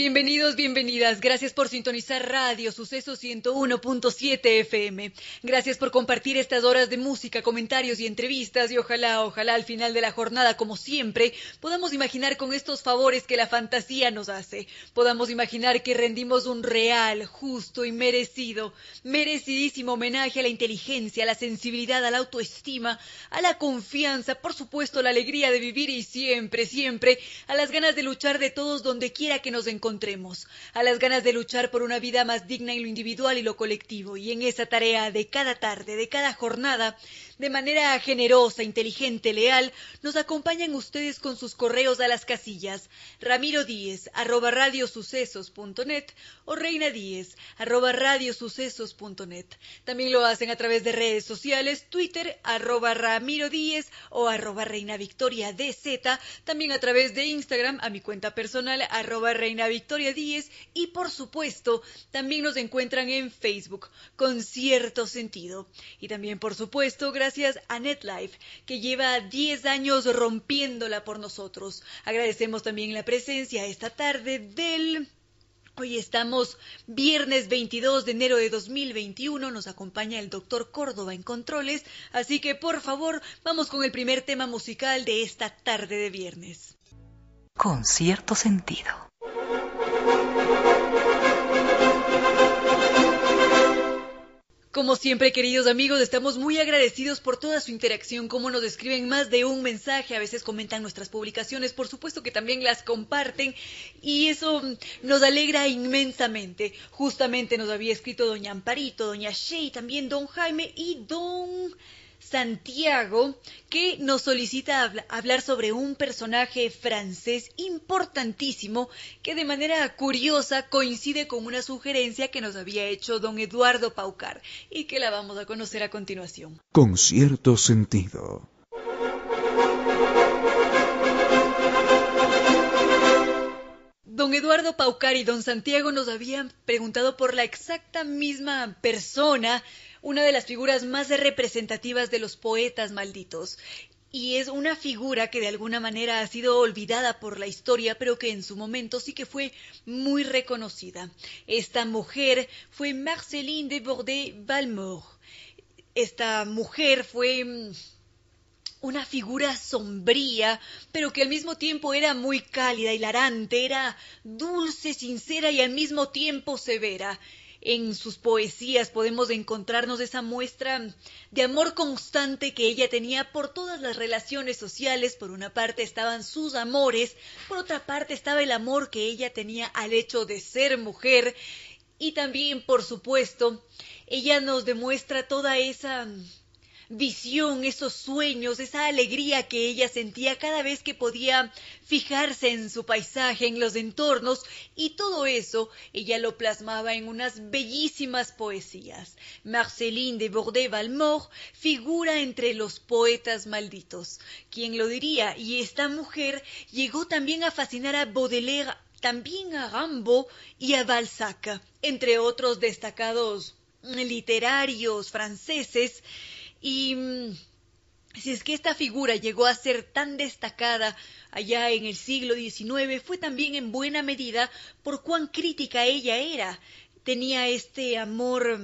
Bienvenidos, bienvenidas. Gracias por sintonizar Radio Suceso 101.7 FM. Gracias por compartir estas horas de música, comentarios y entrevistas y ojalá, ojalá al final de la jornada, como siempre, podamos imaginar con estos favores que la fantasía nos hace. Podamos imaginar que rendimos un real, justo y merecido, merecidísimo homenaje a la inteligencia, a la sensibilidad, a la autoestima, a la confianza, por supuesto, la alegría de vivir y siempre, siempre, a las ganas de luchar de todos donde quiera que nos encontremos a las ganas de luchar por una vida más digna en lo individual y lo colectivo, y en esa tarea de cada tarde, de cada jornada, de manera generosa, inteligente, leal, nos acompañan ustedes con sus correos a las casillas ramiro díez arroba radiosucesos.net o reina díez arroba radiosucesos.net. También lo hacen a través de redes sociales, Twitter arroba ramiro díez o arroba reina victoria dz, también a través de Instagram a mi cuenta personal arroba reina victoria díez y por supuesto también nos encuentran en Facebook con cierto sentido. Y también por supuesto gracias gracias a NetLife, que lleva 10 años rompiéndola por nosotros. Agradecemos también la presencia esta tarde del Hoy estamos viernes 22 de enero de 2021, nos acompaña el doctor Córdoba en controles, así que por favor vamos con el primer tema musical de esta tarde de viernes. Con cierto sentido. Como siempre, queridos amigos, estamos muy agradecidos por toda su interacción, como nos escriben más de un mensaje, a veces comentan nuestras publicaciones, por supuesto que también las comparten y eso nos alegra inmensamente. Justamente nos había escrito doña Amparito, doña Shea, también don Jaime y don... Santiago, que nos solicita hablar sobre un personaje francés importantísimo que de manera curiosa coincide con una sugerencia que nos había hecho don Eduardo Paucar y que la vamos a conocer a continuación. Con cierto sentido. Don Eduardo Paucar y don Santiago nos habían preguntado por la exacta misma persona una de las figuras más representativas de los poetas malditos. Y es una figura que de alguna manera ha sido olvidada por la historia, pero que en su momento sí que fue muy reconocida. Esta mujer fue Marceline de Bordet-Valmore. Esta mujer fue mm, una figura sombría, pero que al mismo tiempo era muy cálida, hilarante, era dulce, sincera y al mismo tiempo severa en sus poesías podemos encontrarnos esa muestra de amor constante que ella tenía por todas las relaciones sociales. Por una parte estaban sus amores, por otra parte estaba el amor que ella tenía al hecho de ser mujer y también, por supuesto, ella nos demuestra toda esa visión, esos sueños, esa alegría que ella sentía cada vez que podía fijarse en su paisaje, en los entornos, y todo eso ella lo plasmaba en unas bellísimas poesías. Marceline de Bordet-Valmore figura entre los poetas malditos. ¿Quién lo diría? Y esta mujer llegó también a fascinar a Baudelaire, también a Rambo y a Balzac, entre otros destacados literarios franceses y mm, si es que esta figura llegó a ser tan destacada allá en el siglo XIX, fue también en buena medida por cuán crítica ella era. Tenía este amor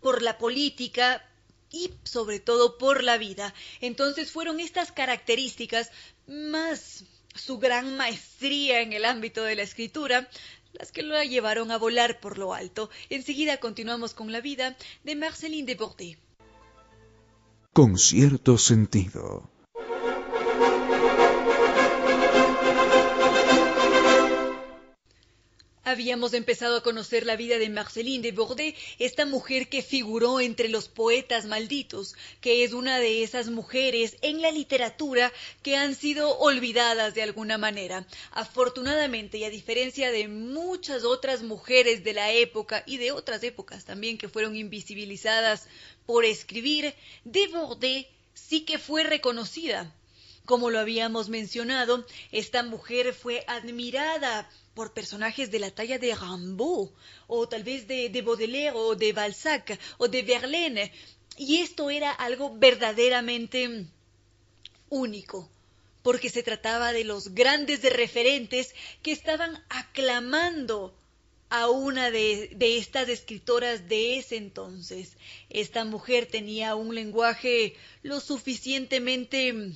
por la política y sobre todo por la vida. Entonces fueron estas características más su gran maestría en el ámbito de la escritura las que la llevaron a volar por lo alto. Enseguida continuamos con la vida de Marceline de Bordet con cierto sentido. Habíamos empezado a conocer la vida de Marceline de Bordet, esta mujer que figuró entre los poetas malditos, que es una de esas mujeres en la literatura que han sido olvidadas de alguna manera. Afortunadamente, y a diferencia de muchas otras mujeres de la época y de otras épocas también que fueron invisibilizadas por escribir, de Bordet sí que fue reconocida. Como lo habíamos mencionado, esta mujer fue admirada por personajes de la talla de Rimbaud, o tal vez de, de Baudelaire, o de Balzac, o de Verlaine. Y esto era algo verdaderamente único, porque se trataba de los grandes referentes que estaban aclamando a una de, de, estas escritoras de ese entonces. Esta mujer tenía un lenguaje lo suficientemente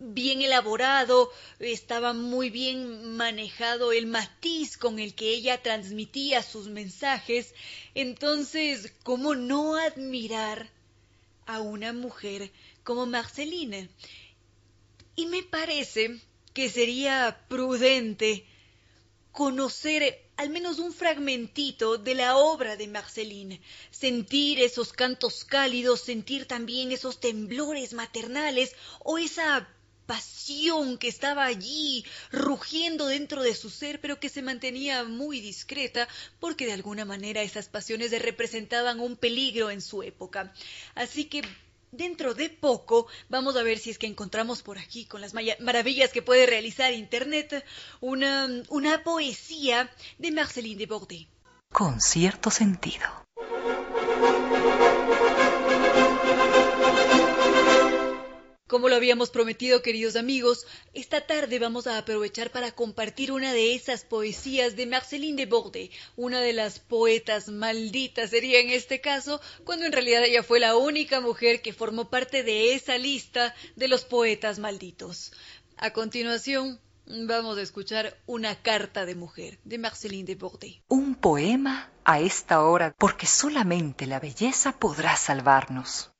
bien elaborado, estaba muy bien manejado el matiz con el que ella transmitía sus mensajes. Entonces, ¿cómo no admirar a una mujer como Marceline? Y me parece que sería prudente conocer al menos un fragmentito de la obra de Marceline, sentir esos cantos cálidos, sentir también esos temblores maternales o esa pasión que estaba allí rugiendo dentro de su ser, pero que se mantenía muy discreta, porque de alguna manera esas pasiones representaban un peligro en su época. Así que dentro de poco vamos a ver si es que encontramos por aquí, con las maravillas que puede realizar Internet, una, una poesía de Marceline de Bordet. Con cierto sentido. Como lo habíamos prometido, queridos amigos, esta tarde vamos a aprovechar para compartir una de esas poesías de Marceline de Bordet, una de las poetas malditas sería en este caso, cuando en realidad ella fue la única mujer que formó parte de esa lista de los poetas malditos. A continuación, vamos a escuchar una carta de mujer de Marceline de Bordet. Un poema a esta hora, porque solamente la belleza podrá salvarnos.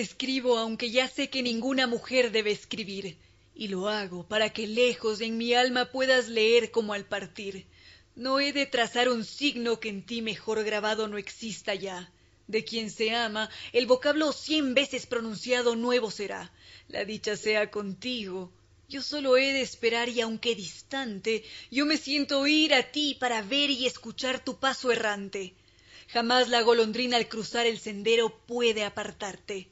Escribo aunque ya sé que ninguna mujer debe escribir, y lo hago para que lejos en mi alma puedas leer como al partir. No he de trazar un signo que en ti mejor grabado no exista ya. De quien se ama, el vocablo cien veces pronunciado nuevo será. La dicha sea contigo. Yo solo he de esperar y aunque distante, yo me siento ir a ti para ver y escuchar tu paso errante. Jamás la golondrina al cruzar el sendero puede apartarte.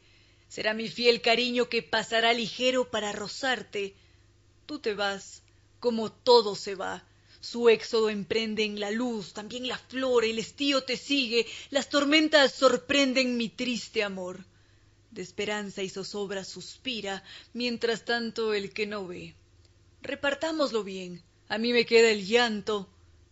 Será mi fiel cariño que pasará ligero para rozarte. Tú te vas, como todo se va. Su éxodo emprende en la luz, también la flor, el estío te sigue, las tormentas sorprenden mi triste amor. De esperanza y zozobra suspira, mientras tanto el que no ve. Repartámoslo bien, a mí me queda el llanto,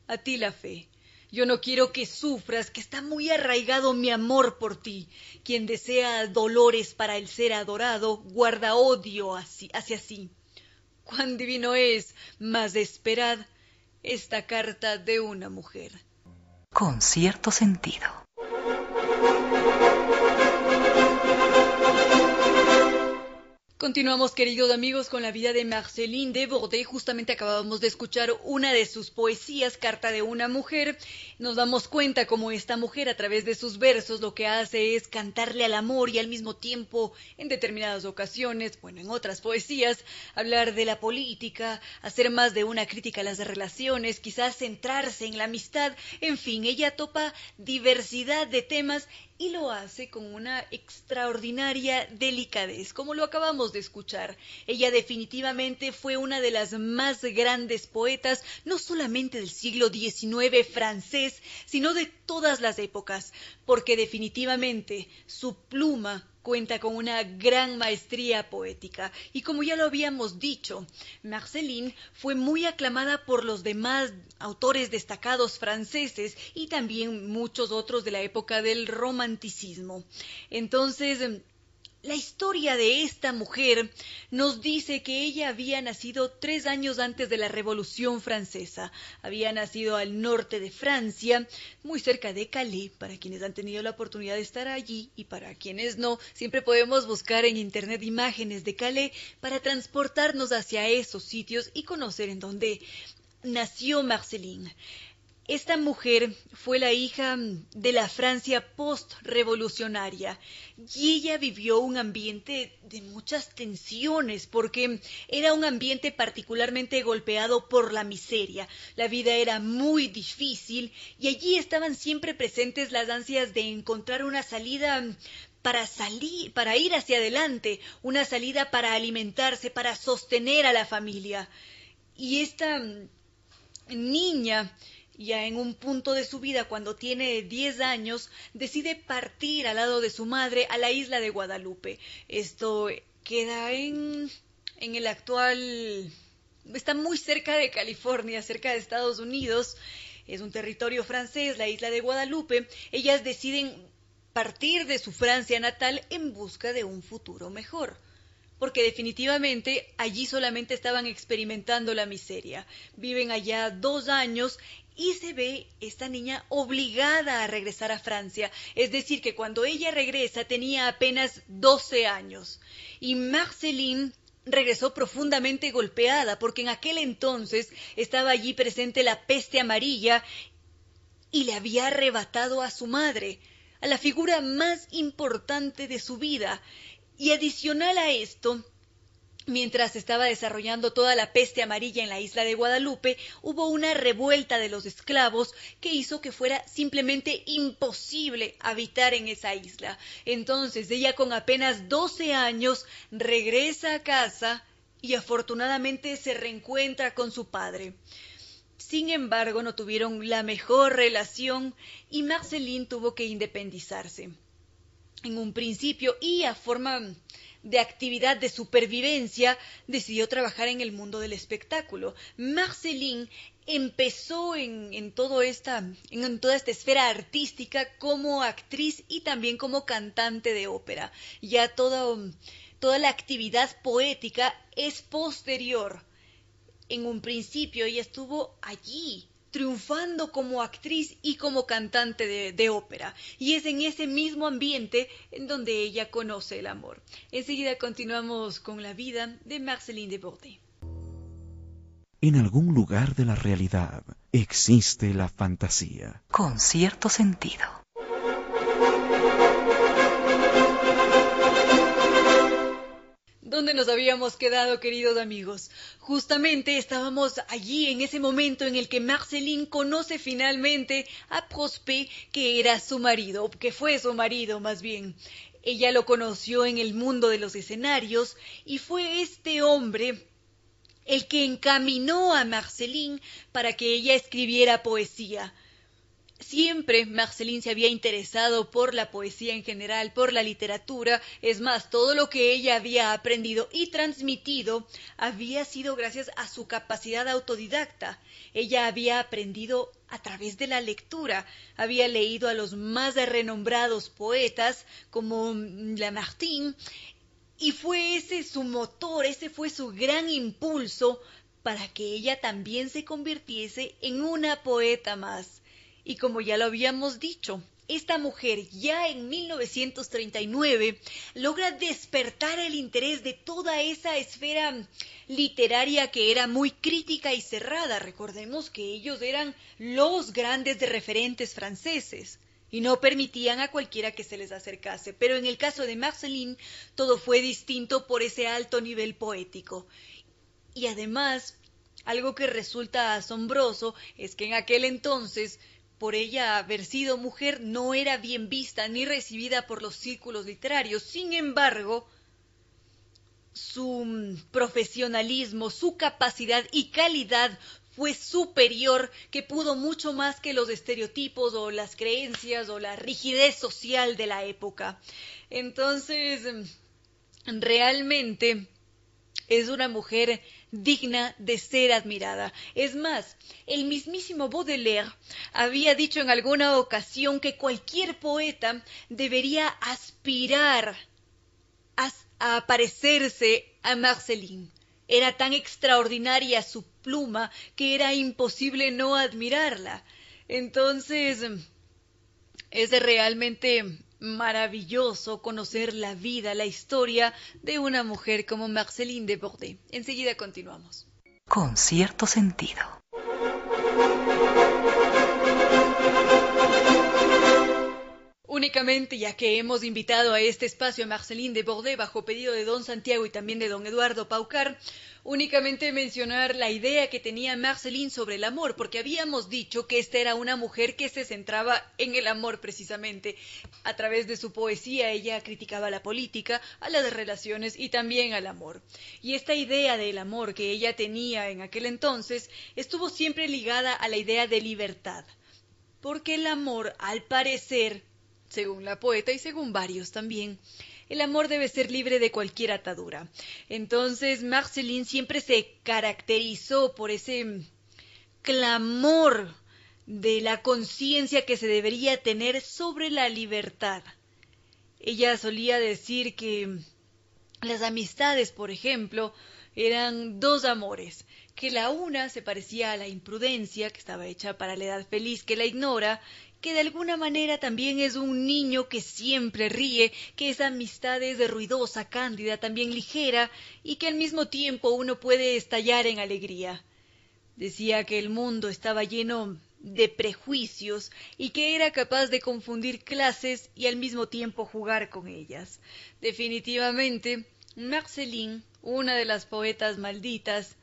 a ti la fe. Yo no quiero que sufras, que está muy arraigado mi amor por ti. Quien desea dolores para el ser adorado, guarda odio hacia sí. Cuán divino es, mas esperad, esta carta de una mujer. Con cierto sentido. Continuamos, queridos amigos, con la vida de Marceline de Bordet. Justamente acabamos de escuchar una de sus poesías, Carta de una mujer. Nos damos cuenta cómo esta mujer, a través de sus versos, lo que hace es cantarle al amor y al mismo tiempo, en determinadas ocasiones, bueno, en otras poesías, hablar de la política, hacer más de una crítica a las relaciones, quizás centrarse en la amistad. En fin, ella topa diversidad de temas y lo hace con una extraordinaria delicadez, como lo acabamos de escuchar. Ella definitivamente fue una de las más grandes poetas, no solamente del siglo XIX francés, sino de todas las épocas, porque definitivamente su pluma cuenta con una gran maestría poética y como ya lo habíamos dicho, Marceline fue muy aclamada por los demás autores destacados franceses y también muchos otros de la época del romanticismo. Entonces, La historia de esta mujer nos dice que ella había nacido tres años antes de la Revolución Francesa. Había nacido al norte de Francia, muy cerca de Calais, para quienes han tenido la oportunidad de estar allí y para quienes no, siempre podemos buscar en Internet imágenes de Calais para transportarnos hacia esos sitios y conocer en dónde nació Marceline. Esta mujer fue la hija de la Francia post-revolucionaria y ella vivió un ambiente de muchas tensiones porque era un ambiente particularmente golpeado por la miseria. La vida era muy difícil y allí estaban siempre presentes las ansias de encontrar una salida para salir, para ir hacia adelante, una salida para alimentarse, para sostener a la familia. Y esta niña ya en un punto de su vida, cuando tiene 10 años, decide partir al lado de su madre a la isla de Guadalupe. Esto queda en, en el actual... Está muy cerca de California, cerca de Estados Unidos. Es un territorio francés, la isla de Guadalupe. Ellas deciden partir de su Francia natal en busca de un futuro mejor porque definitivamente allí solamente estaban experimentando la miseria. Viven allá dos años y se ve esta niña obligada a regresar a Francia. Es decir, que cuando ella regresa tenía apenas 12 años. Y Marceline regresó profundamente golpeada porque en aquel entonces estaba allí presente la peste amarilla y le había arrebatado a su madre, a la figura más importante de su vida. Y adicional a esto, Mientras estaba desarrollando toda la peste amarilla en la isla de Guadalupe, hubo una revuelta de los esclavos que hizo que fuera simplemente imposible habitar en esa isla. Entonces ella con apenas 12 años regresa a casa y afortunadamente se reencuentra con su padre. Sin embargo, no tuvieron la mejor relación y Marceline tuvo que independizarse. En un principio y a forma de actividad de supervivencia, decidió trabajar en el mundo del espectáculo. Marceline empezó en, en, todo esta, en, toda esta esfera artística como actriz y también como cantante de ópera. Ya toda, toda la actividad poética es posterior. En un principio ella estuvo allí, triunfando como actriz y como cantante de, ópera. Y es en ese mismo ambiente en donde ella conoce el amor. Enseguida continuamos con la vida de Marceline de Bordet. En algún lugar de la realidad existe la fantasía. Con cierto sentido. ¿Dónde nos habíamos quedado, queridos amigos? Justamente estábamos allí en ese momento en el que Marceline conoce finalmente a Prospé, que era su marido, que fue su marido más bien. Ella lo conoció en el mundo de los escenarios y fue este hombre el que encaminó a Marceline para que ella escribiera poesía. Siempre Marceline se había interesado por la poesía en general, por la literatura, es más, todo lo que ella había aprendido y transmitido había sido gracias a su capacidad autodidacta. Ella había aprendido a través de la lectura, había leído a los más renombrados poetas como Lamartine, y fue ese su motor, ese fue su gran impulso para que ella también se convirtiese en una poeta más. Y como ya lo habíamos dicho, esta mujer ya en 1939 logra despertar el interés de toda esa esfera literaria que era muy crítica y cerrada. Recordemos que ellos eran los grandes referentes franceses y no permitían a cualquiera que se les acercase. Pero en el caso de Marceline todo fue distinto por ese alto nivel poético. Y además, algo que resulta asombroso es que en aquel entonces por ella haber sido mujer no era bien vista ni recibida por los círculos literarios. Sin embargo, su profesionalismo, su capacidad y calidad fue superior, que pudo mucho más que los estereotipos o las creencias o la rigidez social de la época. Entonces, realmente es una mujer digna de ser admirada. Es más, el mismísimo Baudelaire había dicho en alguna ocasión que cualquier poeta debería aspirar a, parecerse a Marceline. Era tan extraordinaria su pluma que era imposible no admirarla. Entonces, es realmente maravilloso conocer la vida, la historia de una mujer como Marceline de Bordet. Enseguida continuamos. Con cierto sentido. Únicamente, ya que hemos invitado a este espacio a Marceline de Bordet bajo pedido de don Santiago y también de don Eduardo Paucar, únicamente mencionar la idea que tenía Marceline sobre el amor, porque habíamos dicho que esta era una mujer que se centraba en el amor precisamente. A través de su poesía ella criticaba la política, a las relaciones y también al amor. Y esta idea del amor que ella tenía en aquel entonces estuvo siempre ligada a la idea de libertad. Porque el amor, al parecer, según la poeta y según varios también, el amor debe ser libre de cualquier atadura. Entonces Marceline siempre se caracterizó por ese clamor de la conciencia que se debería tener sobre la libertad. Ella solía decir que las amistades, por ejemplo, eran dos amores, que la una se parecía a la imprudencia, que estaba hecha para la edad feliz que la ignora, que de alguna manera también es un niño que siempre ríe, que esa amistad es ruidosa, cándida, también ligera, y que al mismo tiempo uno puede estallar en alegría. Decía que el mundo estaba lleno de prejuicios y que era capaz de confundir clases y al mismo tiempo jugar con ellas. Definitivamente, Marceline, una de las poetas malditas,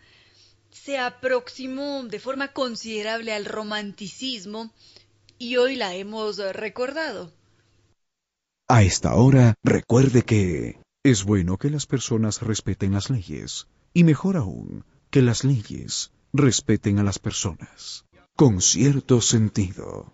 se aproximó de forma considerable al romanticismo y hoy la hemos recordado. A esta hora, recuerde que es bueno que las personas respeten las leyes, y mejor aún, que las leyes respeten a las personas, con cierto sentido.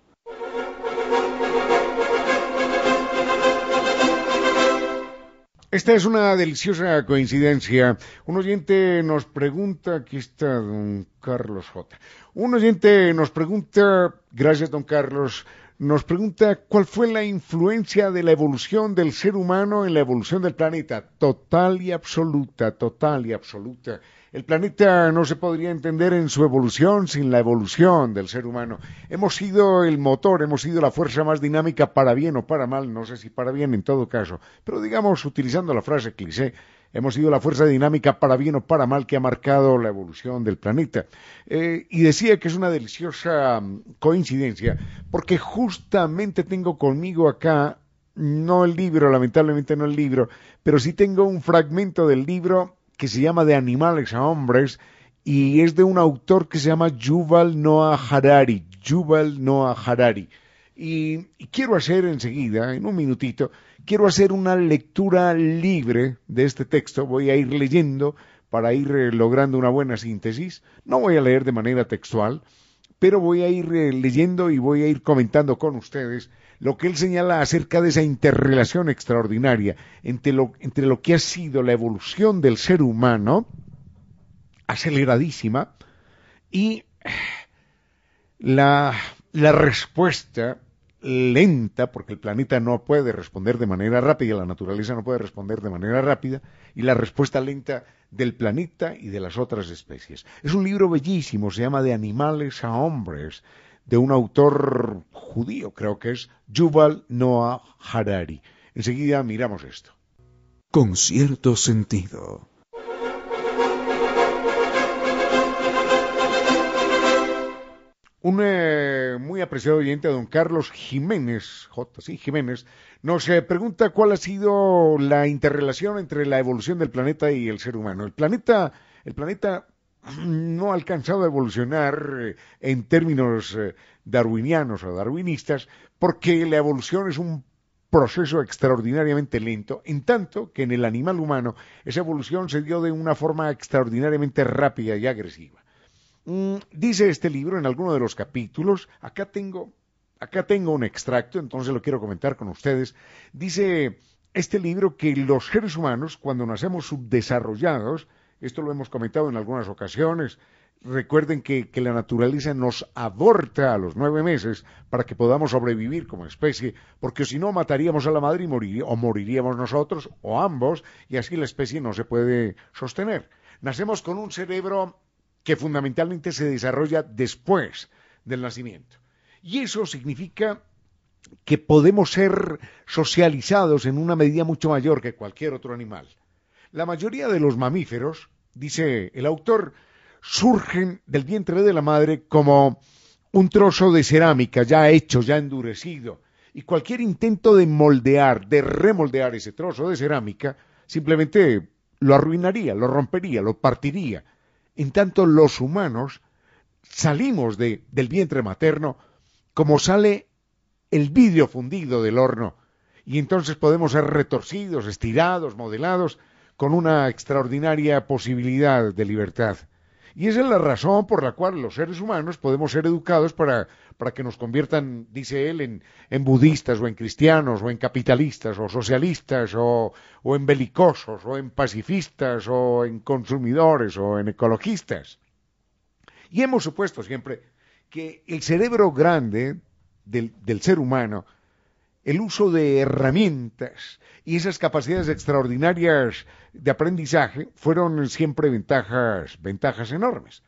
Esta es una deliciosa coincidencia. Un oyente nos pregunta, aquí está don Carlos J. Un oyente nos pregunta, gracias don Carlos, nos pregunta cuál fue la influencia de la evolución del ser humano en la evolución del planeta. Total y absoluta, total y absoluta. El planeta no se podría entender en su evolución sin la evolución del ser humano. Hemos sido el motor, hemos sido la fuerza más dinámica para bien o para mal, no sé si para bien en todo caso, pero digamos, utilizando la frase cliché, hemos sido la fuerza dinámica para bien o para mal que ha marcado la evolución del planeta. Eh, y decía que es una deliciosa mm, coincidencia, porque justamente tengo conmigo acá, no el libro, lamentablemente no el libro, pero sí tengo un fragmento del libro que se llama De animales a hombres y es de un autor que se llama Yuval Noah Harari. Yuval Noah Harari. Y, quiero hacer enseguida, en un minutito, quiero hacer una lectura libre de este texto. Voy a ir leyendo para ir eh, logrando una buena síntesis. No voy a leer de manera textual, pero voy a ir eh, leyendo y voy a ir comentando con ustedes lo que él señala acerca de esa interrelación extraordinaria entre lo, entre lo que ha sido la evolución del ser humano, aceleradísima, y la, la respuesta lenta, porque el planeta no puede responder de manera rápida, la naturaleza no puede responder de manera rápida, y la respuesta lenta del planeta y de las otras especies. Es un libro bellísimo, se llama De animales a hombres, de un autor judío, creo que es Yuval Noah Harari. Enseguida miramos esto. Con cierto sentido. Un eh, muy apreciado oyente, don Carlos Jiménez, J. Sí, Jiménez, nos eh, pregunta cuál ha sido la interrelación entre la evolución del planeta y el ser humano. El planeta, el planeta no ha alcanzado a evolucionar eh, en términos eh, darwinianos o darwinistas porque la evolución es un proceso extraordinariamente lento, en tanto que en el animal humano esa evolución se dio de una forma extraordinariamente rápida y agresiva. Mm, dice este libro en alguno de los capítulos, acá tengo, acá tengo un extracto, entonces lo quiero comentar con ustedes, dice este libro que los seres humanos, cuando nacemos subdesarrollados, esto lo hemos comentado en algunas ocasiones, Recuerden que, la naturaleza nos aborta a los nueve meses para que podamos sobrevivir como especie, porque si no mataríamos a la madre y o moriríamos nosotros, o ambos, y así la especie no se puede sostener. Nacemos con un cerebro que fundamentalmente se desarrolla después del nacimiento. Y eso significa que podemos ser socializados en una medida mucho mayor que cualquier otro animal. La mayoría de los mamíferos, dice el autor, surgen del vientre de la madre como un trozo de cerámica ya hecho, ya endurecido, y cualquier intento de moldear, de remoldear ese trozo de cerámica, simplemente lo arruinaría, lo rompería, lo partiría. En tanto, los humanos salimos del vientre materno como sale el vidrio fundido del horno, y entonces podemos ser retorcidos, estirados, modelados, con una extraordinaria posibilidad de libertad. Y esa es la razón por la cual los seres humanos podemos ser educados para, para que nos conviertan, dice él, en, en, budistas o en cristianos o en capitalistas o socialistas o, o en belicosos o en pacifistas o en consumidores o en ecologistas. Y hemos supuesto siempre que el cerebro grande del, del ser humano el uso de herramientas y esas capacidades extraordinarias de aprendizaje fueron siempre ventajas, ventajas enormes.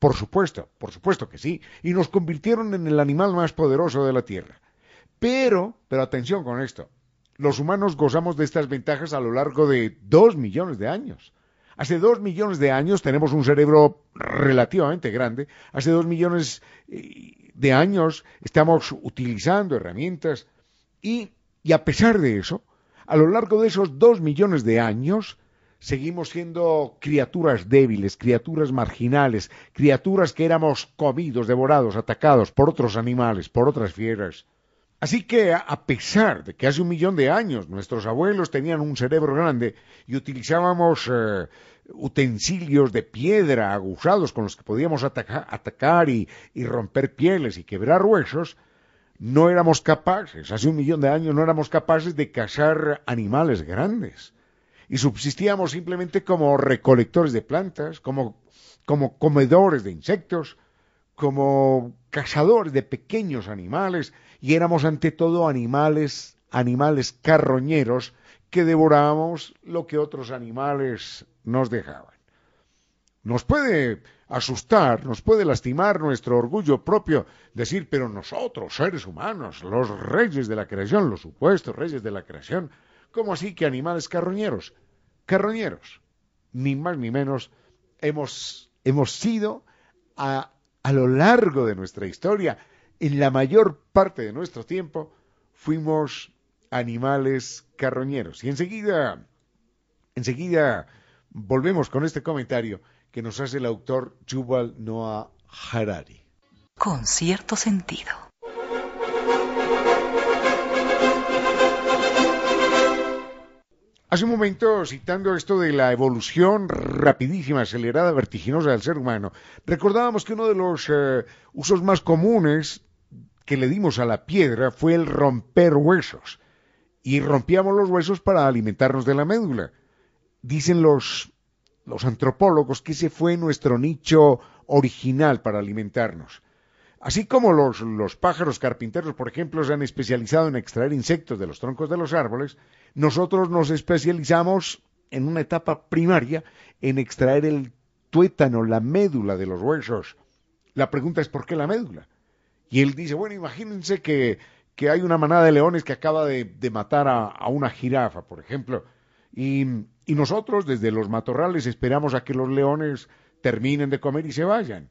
Por supuesto, por supuesto que sí, y nos convirtieron en el animal más poderoso de la Tierra. Pero, pero atención con esto, los humanos gozamos de estas ventajas a lo largo de dos millones de años. Hace dos millones de años tenemos un cerebro relativamente grande. Hace dos millones eh, de años estamos utilizando herramientas y, a pesar de eso, a lo largo de esos dos millones de años, seguimos siendo criaturas débiles, criaturas marginales, criaturas que éramos comidos, devorados, atacados por otros animales, por otras fieras. Así que, a pesar de que hace un millón de años nuestros abuelos tenían un cerebro grande y utilizábamos eh, utensilios de piedra aguzados con los que podíamos atacar y romper pieles y quebrar huesos, no éramos capaces, hace un millón de años no éramos capaces de cazar animales grandes. Y subsistíamos simplemente como recolectores de plantas, como, como comedores de insectos, como cazadores de pequeños animales, y éramos ante todo animales, animales carroñeros que devorábamos lo que otros animales nos dejaban. Nos puede asustar, nos puede lastimar nuestro orgullo propio, decir, pero nosotros, seres humanos, los reyes de la creación, los supuestos reyes de la creación, ¿cómo así que animales carroñeros? Carroñeros, ni más ni menos, hemos, hemos sido a, a lo largo de nuestra historia, en la mayor parte de nuestro tiempo, fuimos animales carroñeros. Y enseguida, enseguida volvemos con este comentario que nos hace el autor Yuval Noah Harari. Con cierto sentido. Hace un momento, citando esto de la evolución rapidísima, acelerada, vertiginosa del ser humano, recordábamos que uno de los eh, usos más comunes que le dimos a la piedra fue el romper huesos. Y rompíamos los huesos para alimentarnos de la médula. Dicen los los antropólogos que ese fue nuestro nicho original para alimentarnos. Así como los, los, pájaros carpinteros, por ejemplo, se han especializado en extraer insectos de los troncos de los árboles, nosotros nos especializamos en una etapa primaria en extraer el tuétano, la médula de los huesos. La pregunta es ¿por qué la médula? Y él dice, bueno, imagínense que, que hay una manada de leones que acaba de, de matar a, a, una jirafa, por ejemplo, y, y nosotros desde los matorrales esperamos a que los leones terminen de comer y se vayan.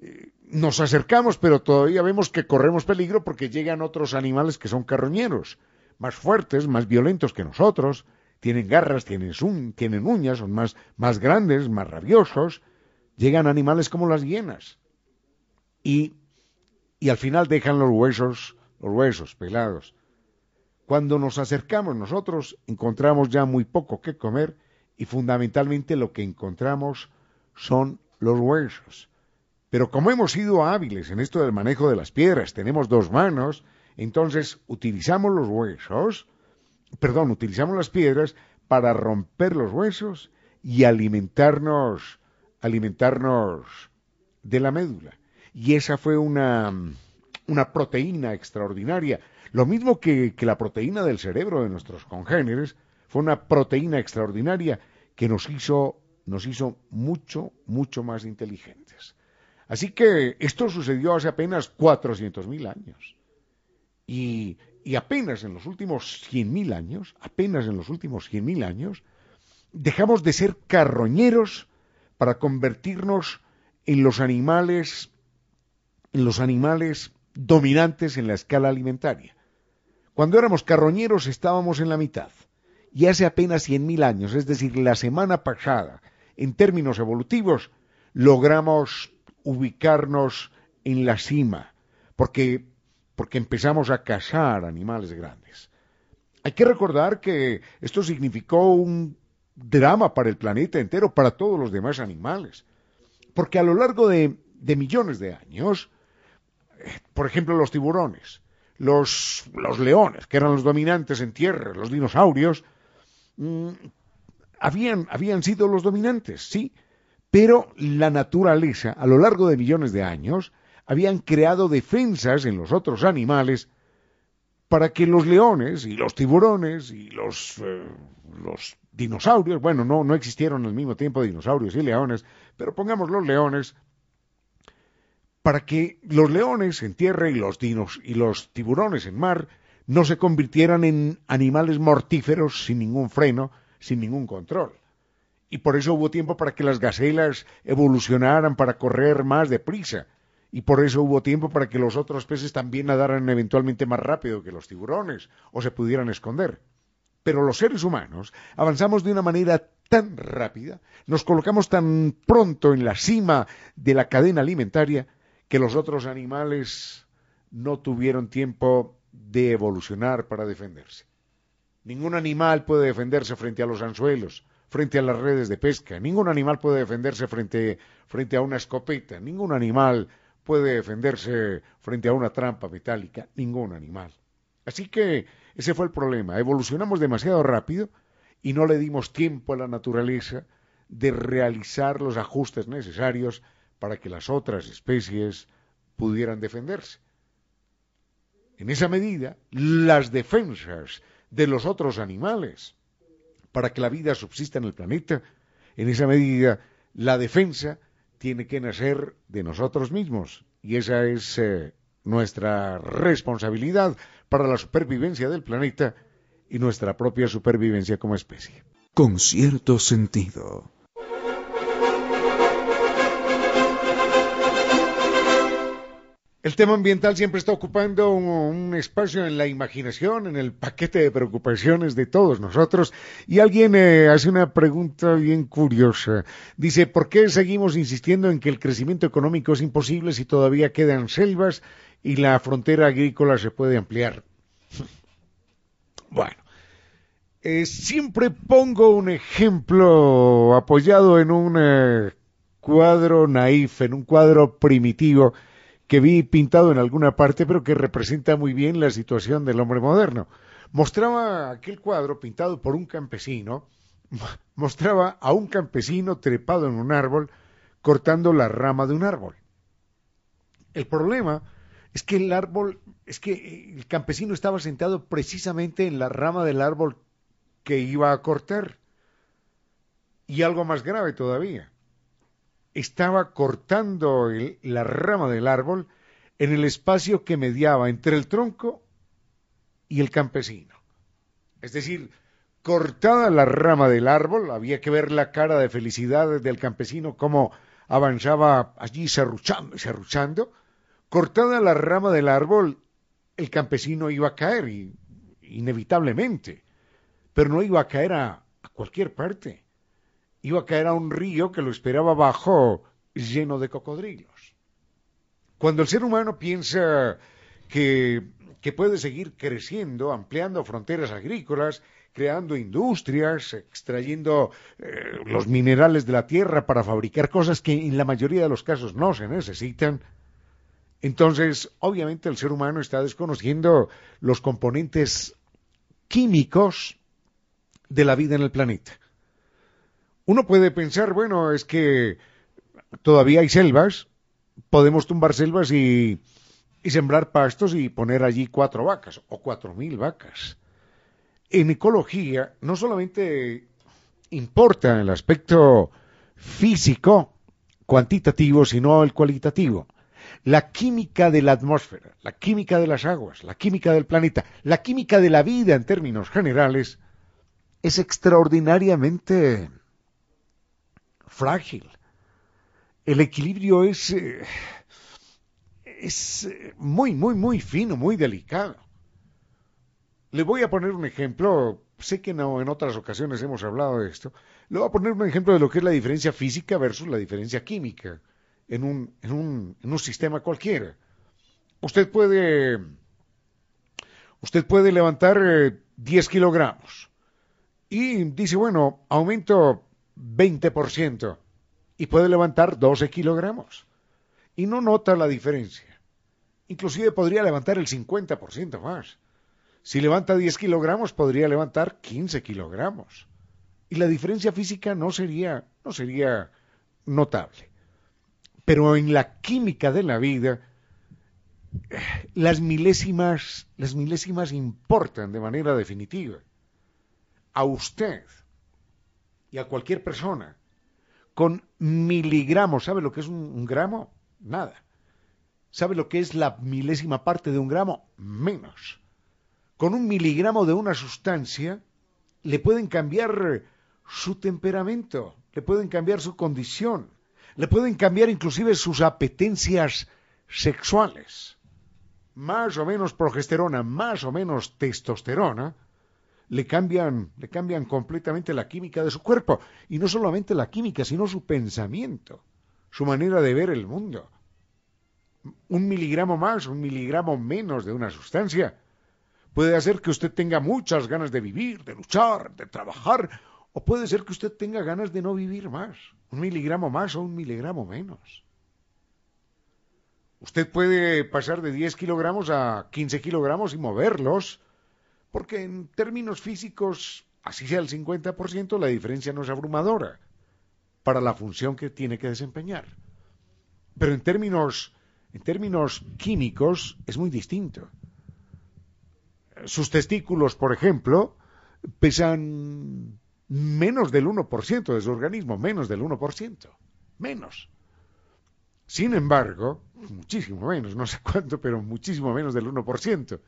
Eh, nos acercamos, pero todavía vemos que corremos peligro porque llegan otros animales que son carroñeros, más fuertes, más violentos que nosotros, tienen garras, tienen, tienen uñas, son más, más grandes, más rabiosos. Llegan animales como las hienas. Y, y al final dejan los huesos, los huesos pelados. Cuando nos acercamos nosotros encontramos ya muy poco que comer y fundamentalmente lo que encontramos son los huesos. Pero como hemos sido hábiles en esto del manejo de las piedras, tenemos dos manos, entonces utilizamos los huesos, perdón, utilizamos las piedras para romper los huesos y alimentarnos, alimentarnos de la médula. Y esa fue una, una proteína extraordinaria. Lo mismo que, la proteína del cerebro de nuestros congéneres, fue una proteína extraordinaria que nos hizo, nos hizo mucho, mucho más inteligentes. Así que esto sucedió hace apenas 400.000 años. Y, y, apenas en los últimos 100.000 años, apenas en los últimos 100.000 años, dejamos de ser carroñeros para convertirnos en los animales, en los animales dominantes en la escala alimentaria. Cuando éramos carroñeros estábamos en la mitad. Y hace apenas 100.000 años, es decir, la semana pasada, en términos evolutivos, logramos ubicarnos en la cima, porque, porque empezamos a cazar animales grandes. Hay que recordar que esto significó un drama para el planeta entero, para todos los demás animales, porque a lo largo de, de millones de años, por ejemplo, los tiburones, los, los, leones, que eran los dominantes en tierra, los dinosaurios, mmm, habían, habían sido los dominantes, sí, pero la naturaleza, a lo largo de millones de años, habían creado defensas en los otros animales para que los leones y los tiburones y los, eh, los dinosaurios, bueno, no, no existieron al mismo tiempo dinosaurios y leones, pero pongamos los leones, para que los leones en tierra y los dinos y los tiburones en mar no se convirtieran en animales mortíferos sin ningún freno, sin ningún control. Y por eso hubo tiempo para que las gacelas evolucionaran para correr más deprisa. Y por eso hubo tiempo para que los otros peces también nadaran eventualmente más rápido que los tiburones o se pudieran esconder. Pero los seres humanos avanzamos de una manera tan rápida, nos colocamos tan pronto en la cima de la cadena alimentaria, que los otros animales no tuvieron tiempo de evolucionar para defenderse. Ningún animal puede defenderse frente a los anzuelos, frente a las redes de pesca. Ningún animal puede defenderse frente, frente a una escopeta. Ningún animal puede defenderse frente a una trampa metálica. Ningún animal. Así que ese fue el problema. Evolucionamos demasiado rápido y no le dimos tiempo a la naturaleza de realizar los ajustes necesarios para que las otras especies pudieran defenderse. En esa medida, las defensas de los otros animales para que la vida subsista en el planeta, en esa medida la defensa tiene que nacer de nosotros mismos y esa es eh, nuestra responsabilidad para la supervivencia del planeta y nuestra propia supervivencia como especie. Con cierto sentido. El tema ambiental siempre está ocupando un, espacio en la imaginación, en el paquete de preocupaciones de todos nosotros. Y alguien eh, hace una pregunta bien curiosa. Dice, ¿por qué seguimos insistiendo en que el crecimiento económico es imposible si todavía quedan selvas y la frontera agrícola se puede ampliar? bueno, eh, siempre pongo un ejemplo apoyado en un eh, cuadro naif, en un cuadro primitivo que vi pintado en alguna parte, pero que representa muy bien la situación del hombre moderno. Mostraba aquel cuadro pintado por un campesino, mostraba a un campesino trepado en un árbol, cortando la rama de un árbol. El problema es que el árbol, es que el campesino estaba sentado precisamente en la rama del árbol que iba a cortar. Y algo más grave todavía estaba cortando el, la rama del árbol en el espacio que mediaba entre el tronco y el campesino. Es decir, cortada la rama del árbol, había que ver la cara de felicidad del campesino, cómo avanzaba allí serruchando, serruchando. Cortada la rama del árbol, el campesino iba a caer, inevitablemente, pero no iba a caer a cualquier parte iba a caer a un río que lo esperaba abajo lleno de cocodrilos. Cuando el ser humano piensa que, que puede seguir creciendo, ampliando fronteras agrícolas, creando industrias, extrayendo eh, los minerales de la tierra para fabricar cosas que en la mayoría de los casos no se necesitan, entonces obviamente el ser humano está desconociendo los componentes químicos de la vida en el planeta. Uno puede pensar, bueno, es que todavía hay selvas podemos tumbar selvas y, y sembrar pastos y poner allí cuatro vacas o cuatro mil vacas. En ecología no solamente importa el aspecto físico, cuantitativo, sino el cualitativo. La química de la atmósfera, la química de las aguas, la química del planeta, la química de la vida en términos generales, es extraordinariamente frágil. El equilibrio es, eh, es eh, muy, muy, muy fino, muy delicado. Le voy a poner un ejemplo, sé que no, en otras ocasiones hemos hablado de esto, le voy a poner un ejemplo de lo que es la diferencia física versus la diferencia química en un, en un, en un sistema cualquiera. Usted puede, usted puede levantar 10 eh, kilogramos y dice, bueno, aumento 20% y puede levantar 12 kilogramos y no nota la diferencia. Inclusive podría levantar el 50% más. Si levanta 10 kilogramos, podría levantar 15 kilogramos. Y la diferencia física no sería, no sería notable. Pero en la química de la vida, las milésimas, las milésimas importan de manera definitiva. A usted y a cualquier persona, con miligramos, ¿sabe lo que es un, un gramo? Nada. ¿Sabe lo que es la milésima parte de un gramo? Menos con un miligramo de una sustancia, le pueden cambiar su temperamento, le pueden cambiar su condición, le pueden cambiar inclusive sus apetencias sexuales. Más o menos progesterona, más o menos testosterona, le cambian, le cambian completamente la química de su cuerpo. Y no solamente la química, sino su pensamiento, su manera de ver el mundo. Un miligramo más, un miligramo menos de una sustancia Puede hacer que usted tenga muchas ganas de vivir, de luchar, de trabajar, o puede ser que usted tenga ganas de no vivir más, un miligramo más o un miligramo menos. Usted puede pasar de 10 kilogramos a 15 kilogramos y moverlos, porque en términos físicos, así sea el 50%, la diferencia no es abrumadora para la función que tiene que desempeñar. Pero en términos, en términos químicos es muy distinto sus testículos, por ejemplo, pesan menos del 1% de su organismo, menos del 1%, menos. Sin embargo, muchísimo menos, no sé cuánto, pero muchísimo menos del 1%.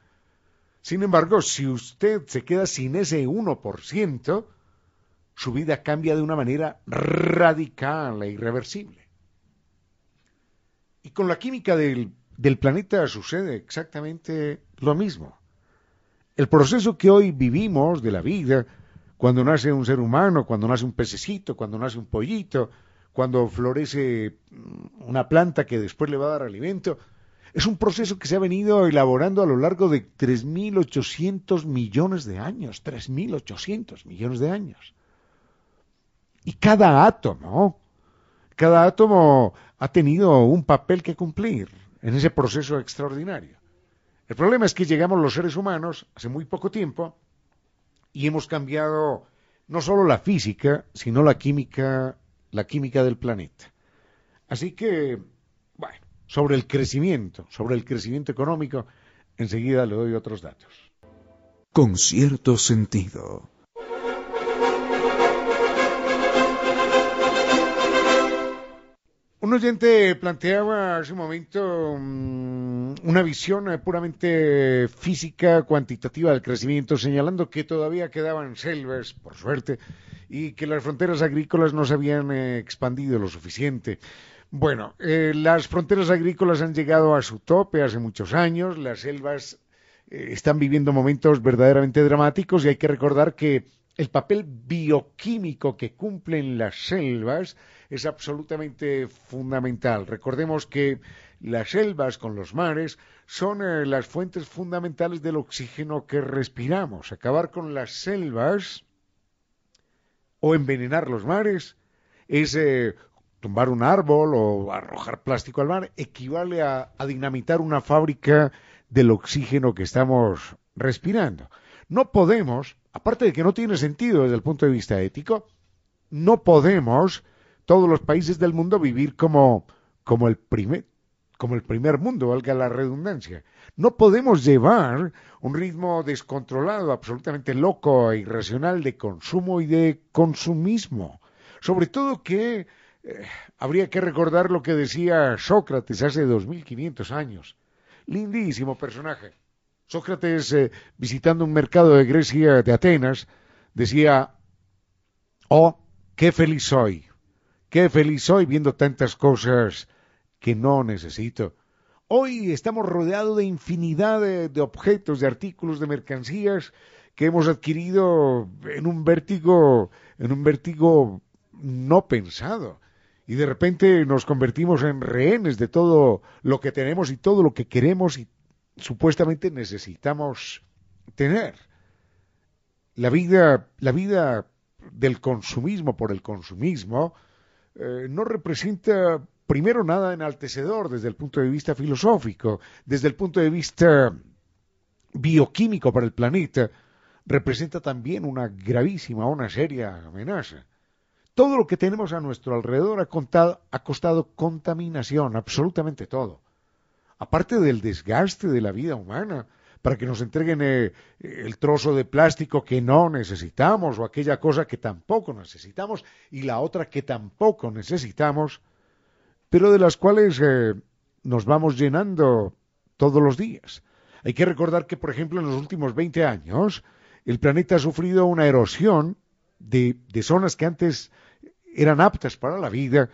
Sin embargo, si usted se queda sin ese 1%, su vida cambia de una manera radical e irreversible. Y con la química del, del planeta sucede exactamente lo mismo. El proceso que hoy vivimos de la vida, cuando nace un ser humano, cuando nace un pececito, cuando nace un pollito, cuando florece una planta que después le va a dar alimento, es un proceso que se ha venido elaborando a lo largo de 3.800 millones de años, 3.800 millones de años. Y cada átomo, cada átomo ha tenido un papel que cumplir en ese proceso extraordinario. El problema es que llegamos los seres humanos hace muy poco tiempo y hemos cambiado no solo la física, sino la química, la química del planeta. Así que, sobre el crecimiento, sobre el crecimiento económico, enseguida le doy otros datos. Con cierto sentido. Un oyente planteaba hace un momento mm, una visión eh, puramente física, cuantitativa del crecimiento, señalando que todavía quedaban selvas, por suerte, y que las fronteras agrícolas no se habían eh, expandido lo suficiente. Bueno, eh, las fronteras agrícolas han llegado a su tope hace muchos años, las selvas están viviendo momentos verdaderamente dramáticos y hay que recordar que el papel bioquímico que cumplen las selvas es absolutamente fundamental. Recordemos que las selvas con los mares son eh, las fuentes fundamentales del oxígeno que respiramos. Acabar con las selvas o envenenar los mares es eh, tumbar un árbol o arrojar plástico al mar, equivale a dinamitar una fábrica del oxígeno que estamos respirando. No podemos aparte de que no tiene sentido desde el punto de vista ético, no podemos todos los países del mundo vivir como, como el primer, como el primer mundo, valga la redundancia. No podemos llevar un ritmo descontrolado, absolutamente loco e irracional de consumo y de consumismo. Sobre todo que eh, habría que recordar lo que decía Sócrates hace 2500 años. Lindísimo personaje. Sócrates, eh, visitando un mercado de Grecia, de Atenas, decía, oh, qué feliz soy, qué feliz soy viendo tantas cosas que no necesito. Hoy estamos rodeados de infinidad de, objetos, de artículos, de mercancías que hemos adquirido en un vértigo, en un vértigo no pensado. Y de repente nos convertimos en rehenes de todo lo que tenemos y todo lo que queremos y supuestamente necesitamos tener. La vida, la vida del consumismo por el consumismo eh, no representa primero nada enaltecedor desde el punto de vista filosófico, desde el punto de vista bioquímico para el planeta, representa también una gravísima, una seria amenaza. Todo lo que tenemos a nuestro alrededor ha, ha costado contaminación, absolutamente todo. Aparte del desgaste de la vida humana, para que nos entreguen eh, el trozo de plástico que no necesitamos o aquella cosa que tampoco necesitamos y la otra que tampoco necesitamos, pero de las cuales eh, nos vamos llenando todos los días. Hay que recordar que, por ejemplo, en los últimos 20 años, el planeta ha sufrido una erosión de zonas que antes eran aptas para la vida,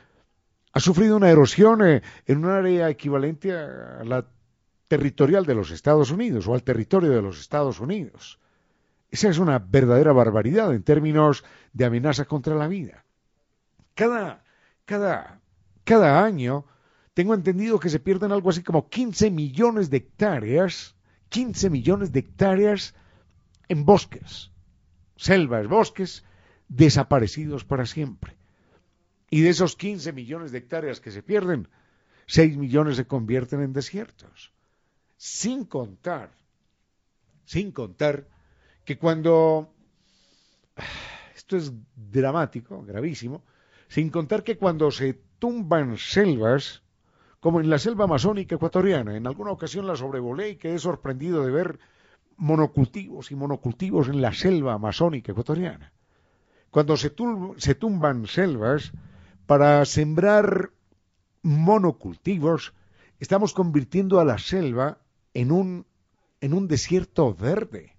ha sufrido una erosión eh, en un área equivalente a la territorial de los Estados Unidos o al territorio de los Estados Unidos. Esa es una verdadera barbaridad en términos de amenaza contra la vida. Cada, cada cada año tengo entendido que se pierden algo así como 15 millones de hectáreas, 15 millones de hectáreas en bosques, selvas, bosques, desaparecidos para siempre. Y de esos 15 millones de hectáreas que se pierden, 6 millones se convierten en desiertos. Sin contar, sin contar que cuando... Esto es dramático, gravísimo, sin contar que cuando se tumban selvas, como en la selva amazónica ecuatoriana. En alguna ocasión la sobrevolé y quedé sorprendido de ver monocultivos y monocultivos en la selva amazónica ecuatoriana. Cuando se, se tumban selvas para sembrar monocultivos, estamos convirtiendo a la selva en un, en un desierto verde.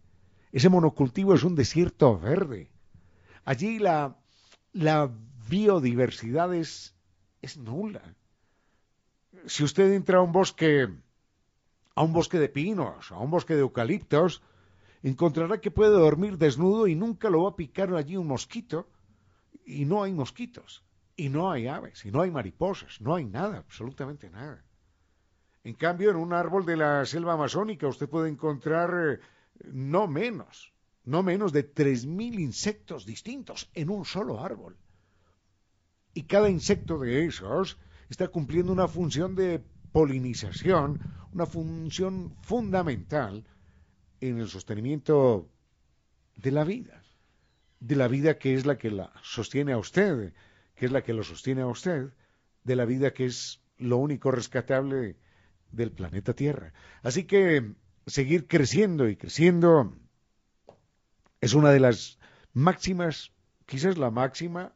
Ese monocultivo es un desierto verde. Allí la, la biodiversidad es es nula. Si usted entra a un bosque, a un bosque de pinos, a un bosque de eucaliptos, encontrará que puede dormir desnudo y nunca lo va a picar allí un mosquito. Y no hay mosquitos, y no hay aves, y no hay mariposas, no hay nada, absolutamente nada. En cambio, en un árbol de la selva amazónica usted puede encontrar eh, no menos, no menos de tres mil insectos distintos en un solo árbol. Y cada insecto de esos está cumpliendo una función de polinización, una función fundamental en el sostenimiento de la vida, de la vida que es la que la sostiene a usted, que es la que lo sostiene a usted, de la vida que es lo único rescatable del planeta Tierra. Así que seguir creciendo y creciendo es una de las máximas, quizás la máxima,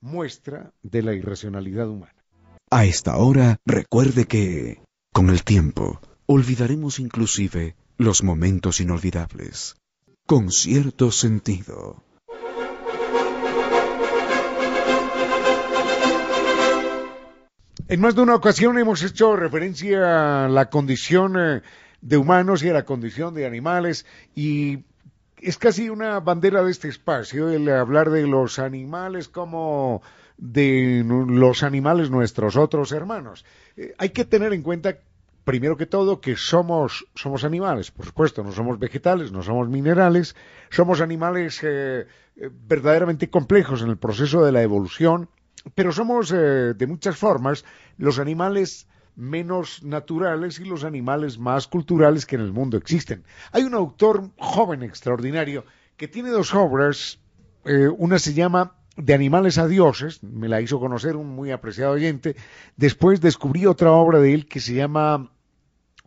muestra de la irracionalidad humana. A esta hora, recuerde que, con el tiempo, olvidaremos inclusive los momentos inolvidables, con cierto sentido. En más de una ocasión hemos hecho referencia a la condición eh, de humanos y a la condición de animales y es casi una bandera de este espacio el hablar de los animales como de los animales nuestros otros hermanos. Eh, hay que tener en cuenta primero que todo que somos somos animales, por supuesto, no somos vegetales, no somos minerales, somos animales eh, eh, verdaderamente complejos en el proceso de la evolución, pero somos de muchas formas los animales menos naturales y los animales más culturales que en el mundo existen. Hay un autor joven extraordinario que tiene dos obras, eh, una se llama de animales a dioses, me la hizo conocer un muy apreciado oyente, después descubrí otra obra de él que se llama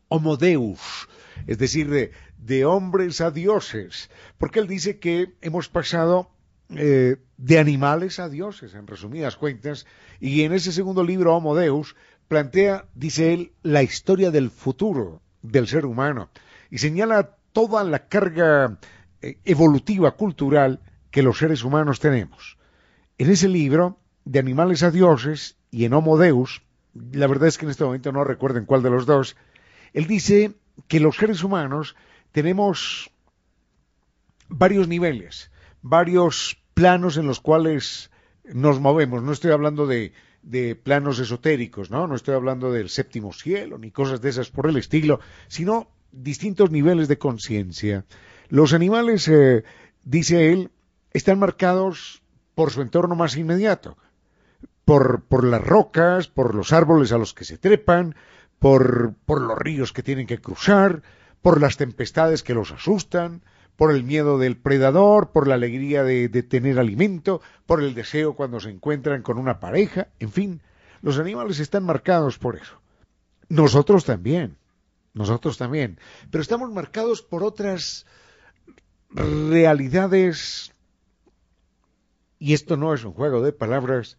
Homo Deus, es decir, de, de hombres a dioses, porque él dice que hemos pasado eh, de animales a dioses, en resumidas cuentas, y en ese segundo libro, Homo Deus, plantea, dice él, la historia del futuro del ser humano, y señala toda la carga eh, evolutiva cultural que los seres humanos tenemos. En ese libro, de animales a dioses y en Homo Deus, la verdad es que en este momento no recuerdo en cuál de los dos, él dice que los seres humanos tenemos varios niveles, varios planos en los cuales nos movemos. No estoy hablando de, de planos esotéricos, ¿no? No estoy hablando del séptimo cielo ni cosas de esas por el estilo, sino distintos niveles de conciencia. Los animales, eh, dice él, están marcados por su entorno más inmediato, por, por las rocas, por los árboles a los que se trepan, por, por los ríos que tienen que cruzar, por las tempestades que los asustan, por el miedo del predador, por la alegría de, tener alimento, por el deseo cuando se encuentran con una pareja, en fin, los animales están marcados por eso. Nosotros también, nosotros también, pero estamos marcados por otras realidades y esto no es un juego de palabras,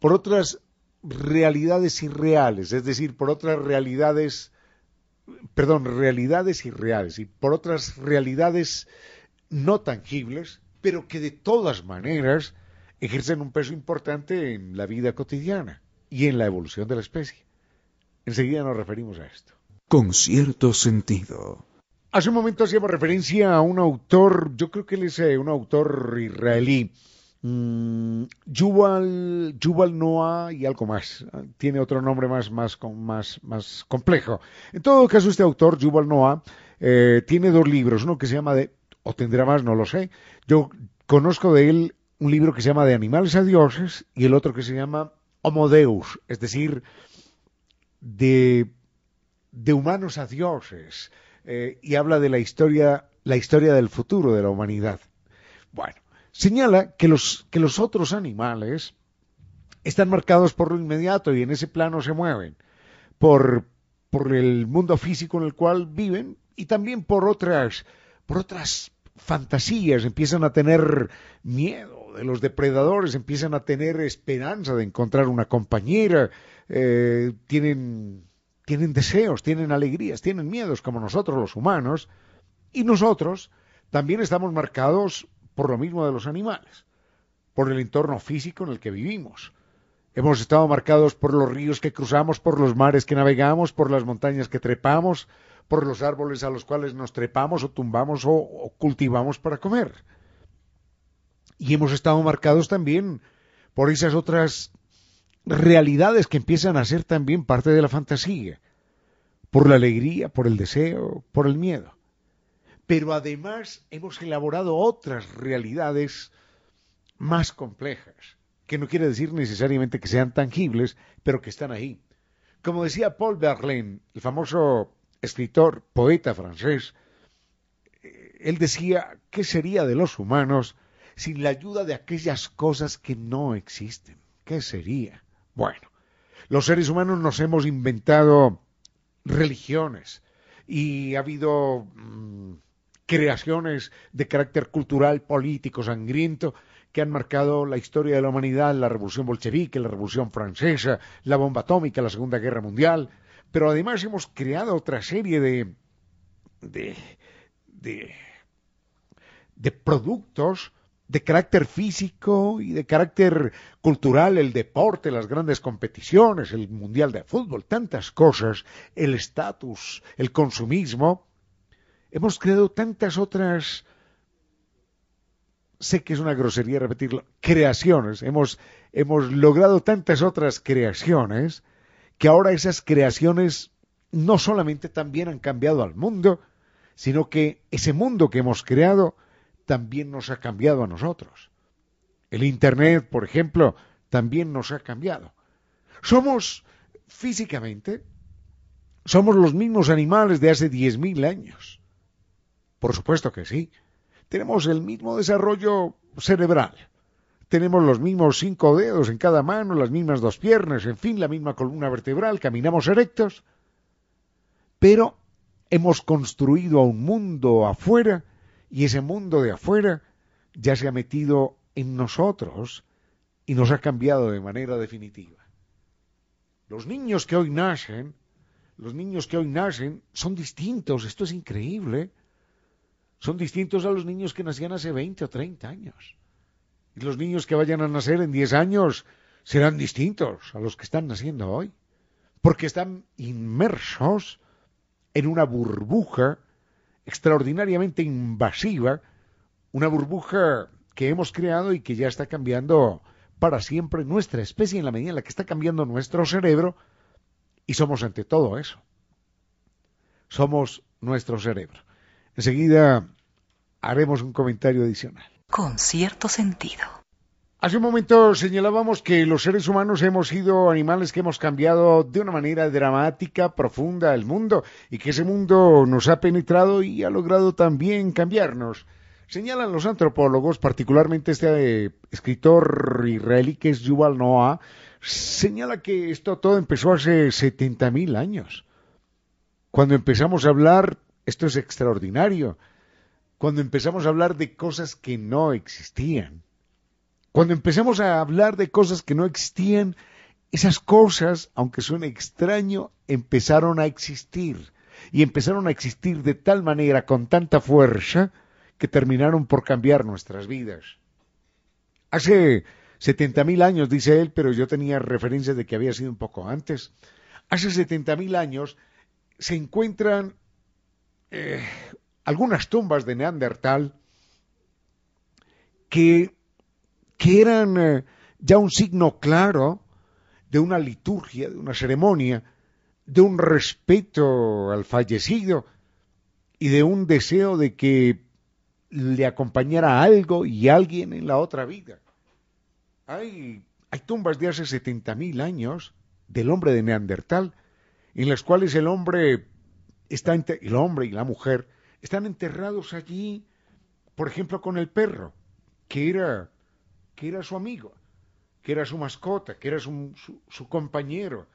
por otras realidades irreales, es decir, por otras realidades, perdón, realidades irreales y por otras realidades no tangibles, pero que de todas maneras ejercen un peso importante en la vida cotidiana y en la evolución de la especie. Enseguida nos referimos a esto. Con cierto sentido. Hace un momento hacíamos referencia a un autor, yo creo que él es eh, un autor israelí, Mm, Yuval, Noah y algo más. Tiene otro nombre más, más, más, más complejo. En todo caso, este autor, Yuval Noah, eh, tiene dos libros. Uno que se llama de, o tendrá más, no lo sé. Yo conozco de él un libro que se llama De animales a dioses y el otro que se llama Homo Deus, es decir, de, de humanos a dioses. Eh, y habla de la historia, la historia del futuro de la humanidad. Bueno, señala que los, que los otros animales están marcados por lo inmediato y en ese plano se mueven, por, por el mundo físico en el cual viven y también por otras, por otras fantasías, empiezan a tener miedo de los depredadores, empiezan a tener esperanza de encontrar una compañera, eh, tienen, tienen deseos, tienen alegrías, tienen miedos como nosotros los humanos, y nosotros también estamos marcados por lo mismo de los animales, por el entorno físico en el que vivimos. Hemos estado marcados por los ríos que cruzamos, por los mares que navegamos, por las montañas que trepamos, por los árboles a los cuales nos trepamos o tumbamos o, o cultivamos para comer. Y hemos estado marcados también por esas otras realidades que empiezan a ser también parte de la fantasía, por la alegría, por el deseo, por el miedo pero además hemos elaborado otras realidades más complejas, que no quiere decir necesariamente que sean tangibles, pero que están ahí. Como decía Paul Verlaine, el famoso escritor, poeta francés, él decía, ¿qué sería de los humanos sin la ayuda de aquellas cosas que no existen? ¿Qué sería? Bueno, los seres humanos nos hemos inventado religiones y ha habido mm, creaciones de carácter cultural, político, sangriento, que han marcado la historia de la humanidad, la revolución bolchevique, la revolución francesa, la bomba atómica, la Segunda Guerra Mundial, pero además hemos creado otra serie de, de, de, productos de carácter físico y de carácter cultural, el deporte, las grandes competiciones, el mundial de fútbol, tantas cosas, el estatus, el consumismo, hemos creado tantas otras, sé que es una grosería repetirlo, creaciones, hemos, hemos logrado tantas otras creaciones que ahora esas creaciones no solamente también han cambiado al mundo, sino que ese mundo que hemos creado también nos ha cambiado a nosotros. El Internet, por ejemplo, también nos ha cambiado. Somos físicamente, somos los mismos animales de hace diez mil años. Por supuesto que sí. Tenemos el mismo desarrollo cerebral. tenemos los mismos cinco dedos en cada mano, las mismas dos piernas, en fin, la misma columna vertebral, caminamos erectos, pero hemos construido un mundo afuera y ese mundo de afuera ya se ha metido en nosotros y nos ha cambiado de manera definitiva. Los niños que hoy nacen, los niños que hoy nacen son distintos, esto es increíble. Son distintos a los niños que nacían hace 20 o 30 años. Y los niños que vayan a nacer en 10 años serán distintos a los que están naciendo hoy. Porque están inmersos en una burbuja extraordinariamente invasiva, una burbuja que hemos creado y que ya está cambiando para siempre nuestra especie en la medida en la que está cambiando nuestro cerebro y somos ante todo eso. Somos nuestro cerebro. Enseguida haremos un comentario adicional. Con cierto sentido. Hace un momento señalábamos que los seres humanos hemos sido animales que hemos cambiado de una manera dramática, profunda el mundo y que ese mundo nos ha penetrado y ha logrado también cambiarnos. Señalan los antropólogos, particularmente este eh, escritor israelí que es Yuval Noah, señala que esto todo empezó hace 70.000 años. Cuando empezamos a hablar, esto es extraordinario, cuando empezamos a hablar de cosas que no existían cuando empezamos a hablar de cosas que no existían, esas cosas, aunque suene extraño, empezaron a existir. Y empezaron a existir de tal manera, con tanta fuerza, que terminaron por cambiar nuestras vidas. Hace setenta mil años, dice él, pero yo tenía referencias de que había sido un poco antes. Hace setenta mil años se encuentran eh, algunas tumbas de Neandertal que que eran eh, ya un signo claro de una liturgia, de una ceremonia, de un respeto al fallecido y de un deseo de que le acompañara algo y alguien en la otra vida. Hay, hay tumbas de hace setenta mil años del hombre de Neandertal, en las cuales el hombre el hombre y la mujer están enterrados allí, por ejemplo, con el perro, que era que era su amigo, que era su mascota, que era su, compañero.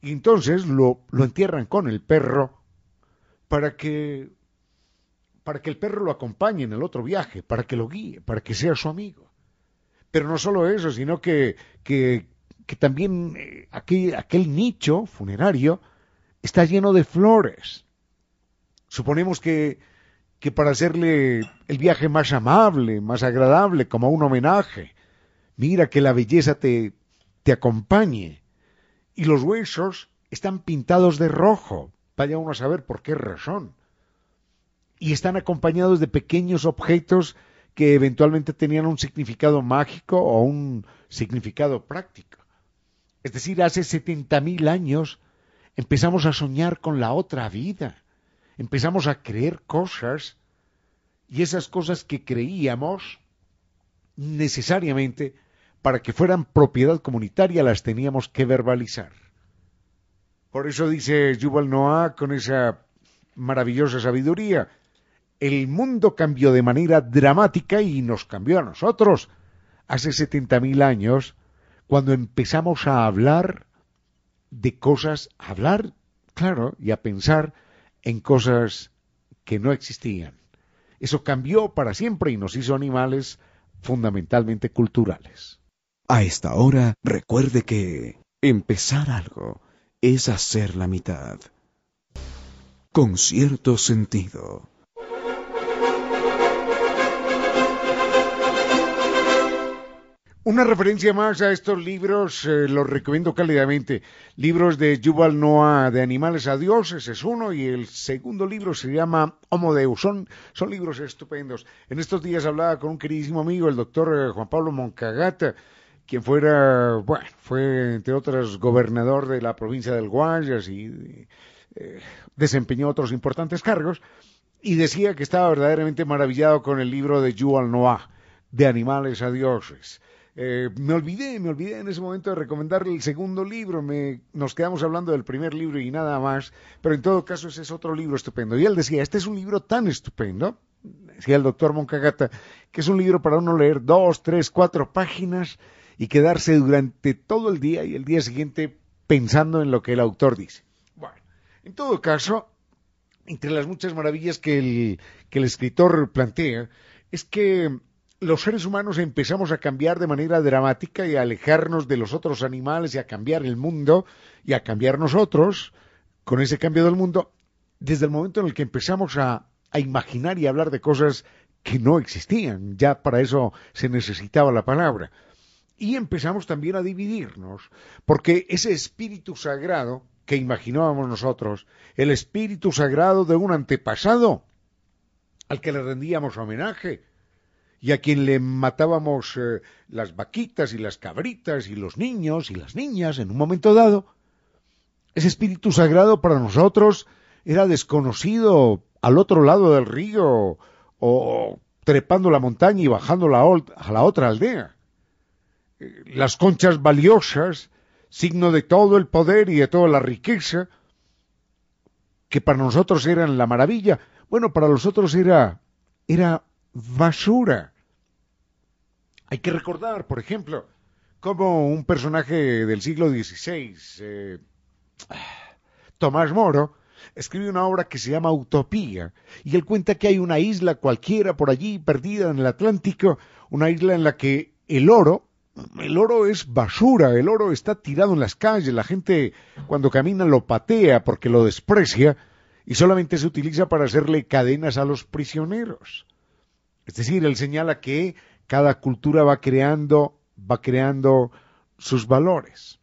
Y entonces lo, lo entierran con el perro para que para que el perro lo acompañe en el otro viaje, para que lo guíe, para que sea su amigo. Pero no solo eso, sino que, que, que también eh, aquel, aquel nicho funerario está lleno de flores. Suponemos que, que para hacerle el viaje más amable, más agradable, como un homenaje, Mira que la belleza te, te acompañe. Y los huesos están pintados de rojo. Vaya uno a saber por qué razón. Y están acompañados de pequeños objetos que eventualmente tenían un significado mágico o un significado práctico. Es decir, hace setenta mil años empezamos a soñar con la otra vida, empezamos a creer cosas y esas cosas que creíamos necesariamente para que fueran propiedad comunitaria las teníamos que verbalizar. Por eso dice Yuval Noah con esa maravillosa sabiduría, el mundo cambió de manera dramática y nos cambió a nosotros hace setenta mil años cuando empezamos a hablar de cosas, a hablar, claro, y a pensar en cosas que no existían. Eso cambió para siempre y nos hizo animales fundamentalmente culturales. A esta hora, recuerde que empezar algo es hacer la mitad. Con cierto sentido. Una referencia más a estos libros, eh, los recomiendo cálidamente. Libros de Yuval Noah, de Animales a Dioses, es uno, y el segundo libro se llama Homo Deus. Son, son libros estupendos. En estos días hablaba con un queridísimo amigo, el doctor eh, Juan Pablo Moncagata, quien fuera, bueno, fue entre otras gobernador de la provincia del Guayas y eh, desempeñó otros importantes cargos, y decía que estaba verdaderamente maravillado con el libro de Yuval Noah, de Animales a Dioses. Eh, me olvidé, me olvidé en ese momento de recomendarle el segundo libro. Me, nos quedamos hablando del primer libro y nada más. Pero en todo caso, ese es otro libro estupendo. Y él decía, este es un libro tan estupendo, decía el doctor Moncagata, que es un libro para uno leer dos, tres, cuatro páginas y quedarse durante todo el día y el día siguiente pensando en lo que el autor dice. Bueno, en todo caso, entre las muchas maravillas que el, que el escritor plantea, es que los seres humanos empezamos a cambiar de manera dramática y a alejarnos de los otros animales y a cambiar el mundo y a cambiar nosotros con ese cambio del mundo desde el momento en el que empezamos a, imaginar y a hablar de cosas que no existían. Ya para eso se necesitaba la palabra. Y empezamos también a dividirnos, porque ese espíritu sagrado que imaginábamos nosotros, el espíritu sagrado de un antepasado al que le rendíamos homenaje, y a quien le matábamos eh, las vaquitas y las cabritas y los niños y las niñas en un momento dado, ese espíritu sagrado para nosotros era desconocido al otro lado del río o trepando la montaña y bajando la a la otra aldea. Eh, las conchas valiosas, signo de todo el poder y de toda la riqueza, que para nosotros eran la maravilla, bueno, para nosotros era, era basura. Hay que recordar, por ejemplo, cómo un personaje del siglo XVI, eh, Tomás Moro, escribe una obra que se llama Utopía, y él cuenta que hay una isla cualquiera por allí perdida en el Atlántico, una isla en la que el oro, el oro es basura, el oro está tirado en las calles, la gente cuando camina lo patea porque lo desprecia y solamente se utiliza para hacerle cadenas a los prisioneros. Es decir, él señala que cada cultura va creando, va creando sus valores.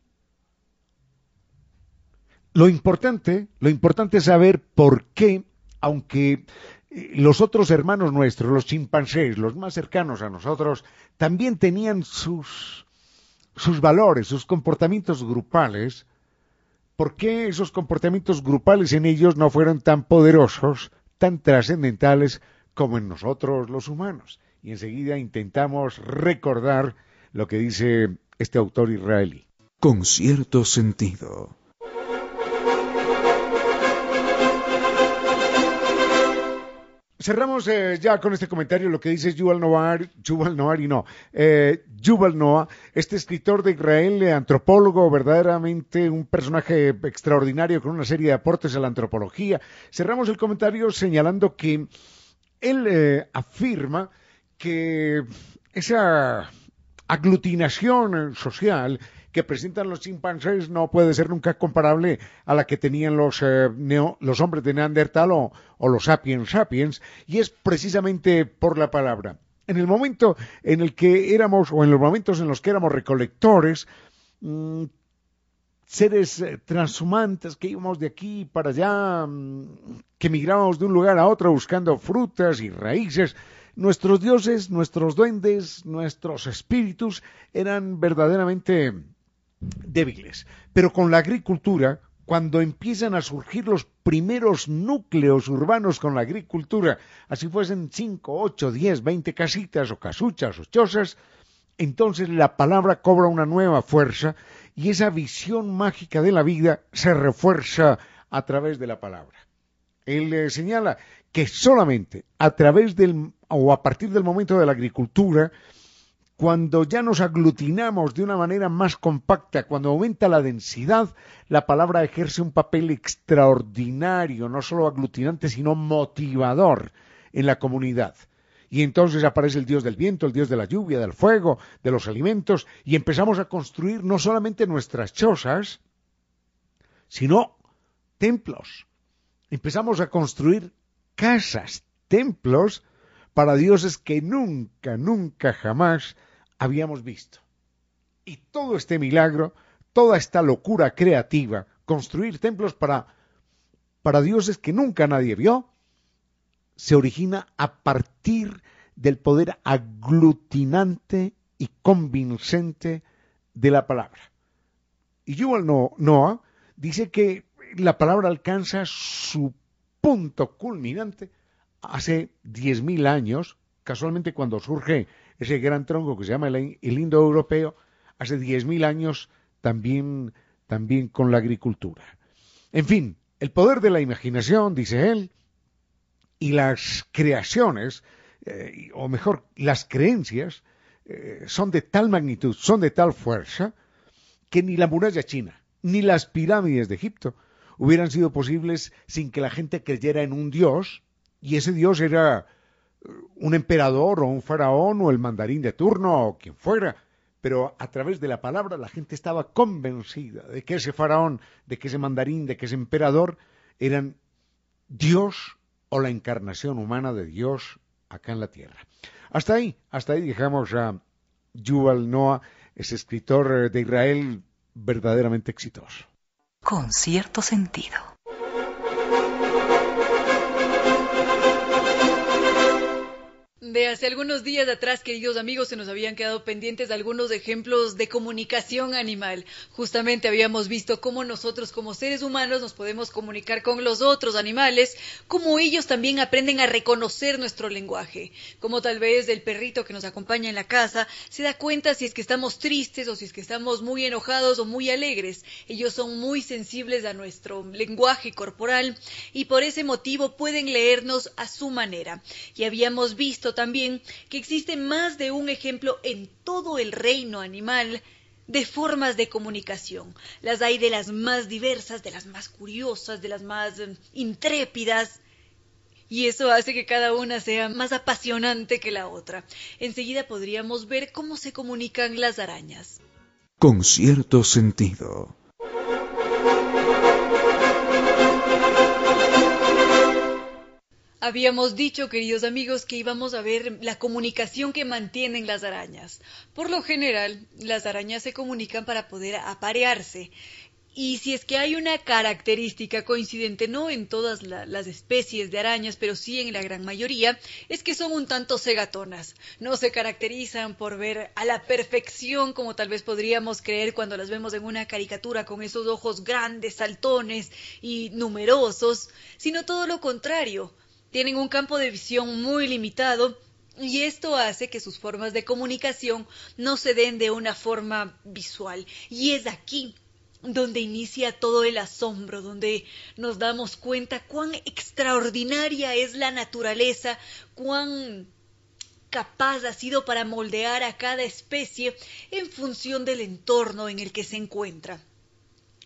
Lo importante, lo importante es saber por qué, aunque eh, los otros hermanos nuestros, los chimpancés, los más cercanos a nosotros, también tenían sus, sus valores, sus comportamientos grupales, ¿por qué esos comportamientos grupales en ellos no fueron tan poderosos, tan trascendentales como en nosotros los humanos? Y enseguida intentamos recordar lo que dice este autor israelí. Con cierto sentido. Cerramos eh, ya con este comentario lo que dice Yuval Noah, Yuval Noah y no, eh, Yuval Noah, este escritor de Israel, antropólogo, verdaderamente un personaje extraordinario con una serie de aportes a la antropología. Cerramos el comentario señalando que él eh, afirma que esa aglutinación social que presentan los chimpancés no puede ser nunca comparable a la que tenían los, eh, los hombres de Neandertal o, los sapiens sapiens, y es precisamente por la palabra. En el momento en el que éramos, o en los momentos en los que éramos recolectores, mm, seres eh, transhumantes que íbamos de aquí para allá, mm, que migrábamos de un lugar a otro buscando frutas y raíces, nuestros dioses, nuestros duendes, nuestros espíritus eran verdaderamente débiles. Pero con la agricultura, cuando empiezan a surgir los primeros núcleos urbanos con la agricultura, así fuesen cinco, ocho, diez, veinte casitas o casuchas o chozas, entonces la palabra cobra una nueva fuerza y esa visión mágica de la vida se refuerza a través de la palabra. Él eh, señala que solamente a través del o a partir del momento de la agricultura, cuando ya nos aglutinamos de una manera más compacta, cuando aumenta la densidad, la palabra ejerce un papel extraordinario, no solo aglutinante, sino motivador en la comunidad. Y entonces aparece el Dios del viento, el Dios de la lluvia, del fuego, de los alimentos, y empezamos a construir no solamente nuestras chozas, sino templos. Empezamos a construir casas, templos, para dioses que nunca, nunca, jamás habíamos visto. Y todo este milagro, toda esta locura creativa, construir templos para, para dioses que nunca nadie vio, se origina a partir del poder aglutinante y convincente de la palabra. Y Yuval Noah dice que la palabra alcanza su punto culminante hace 10.000 años, casualmente cuando surge ese gran tronco que se llama el, el indoeuropeo, hace 10.000 años también, también con la agricultura. En fin, el poder de la imaginación, dice él, y las creaciones, eh, o mejor, las creencias, eh, son de tal magnitud, son de tal fuerza, que ni la muralla china, ni las pirámides de Egipto hubieran sido posibles sin que la gente creyera en un dios, y ese dios era eh, un emperador o un faraón o el mandarín de turno o quien fuera, pero a través de la palabra la gente estaba convencida de que ese faraón, de que ese mandarín, de que ese emperador eran Dios o la encarnación humana de Dios acá en la tierra. Hasta ahí, hasta ahí dejamos a Yuval Noah, ese escritor de Israel verdaderamente exitoso. Con cierto sentido. De hace algunos días atrás, queridos amigos, se nos habían quedado pendientes algunos ejemplos de comunicación animal. Justamente habíamos visto cómo nosotros como seres humanos nos podemos comunicar con los otros animales, cómo ellos también aprenden a reconocer nuestro lenguaje, como tal vez el perrito que nos acompaña en la casa se da cuenta si es que estamos tristes o si es que estamos muy enojados o muy alegres. Ellos son muy sensibles a nuestro lenguaje corporal y por ese motivo pueden leernos a su manera. Y habíamos visto también que existe más de un ejemplo en todo el reino animal de formas de comunicación. Las hay de las más diversas, de las más curiosas, de las más eh, intrépidas. Y eso hace que cada una sea más apasionante que la otra. Enseguida podríamos ver cómo se comunican las arañas. Con cierto sentido. Habíamos dicho, queridos amigos, que íbamos a ver la comunicación que mantienen las arañas. Por lo general, las arañas se comunican para poder aparearse. Y si es que hay una característica coincidente, no en todas las especies de arañas, pero sí en la gran mayoría, es que son un tanto cegatonas. No se caracterizan por ver a la perfección como tal vez podríamos creer cuando las vemos en una caricatura con esos ojos grandes, saltones y numerosos, sino todo lo contrario tienen un campo de visión muy limitado y esto hace que sus formas de comunicación no se den de una forma visual. Y es aquí donde inicia todo el asombro, donde nos damos cuenta cuán extraordinaria es la naturaleza, cuán capaz ha sido para moldear a cada especie en función del entorno en el que se encuentra.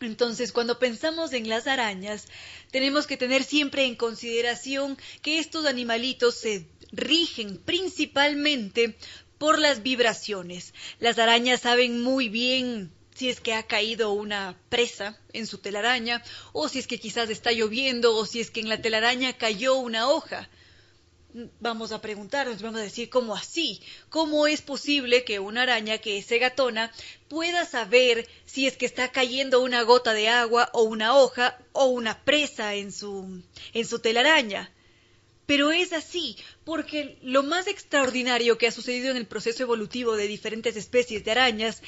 Entonces, cuando pensamos en las arañas, tenemos que tener siempre en consideración que estos animalitos se rigen principalmente por las vibraciones. Las arañas saben muy bien si es que ha caído una presa en su telaraña, o si es que quizás está lloviendo, o si es que en la telaraña cayó una hoja vamos a preguntarnos, vamos a decir, ¿cómo así? ¿Cómo es posible que una araña que es segatona pueda saber si es que está cayendo una gota de agua o una hoja o una presa en su, en su telaraña? Pero es así, porque lo más extraordinario que ha sucedido en el proceso evolutivo de diferentes especies de arañas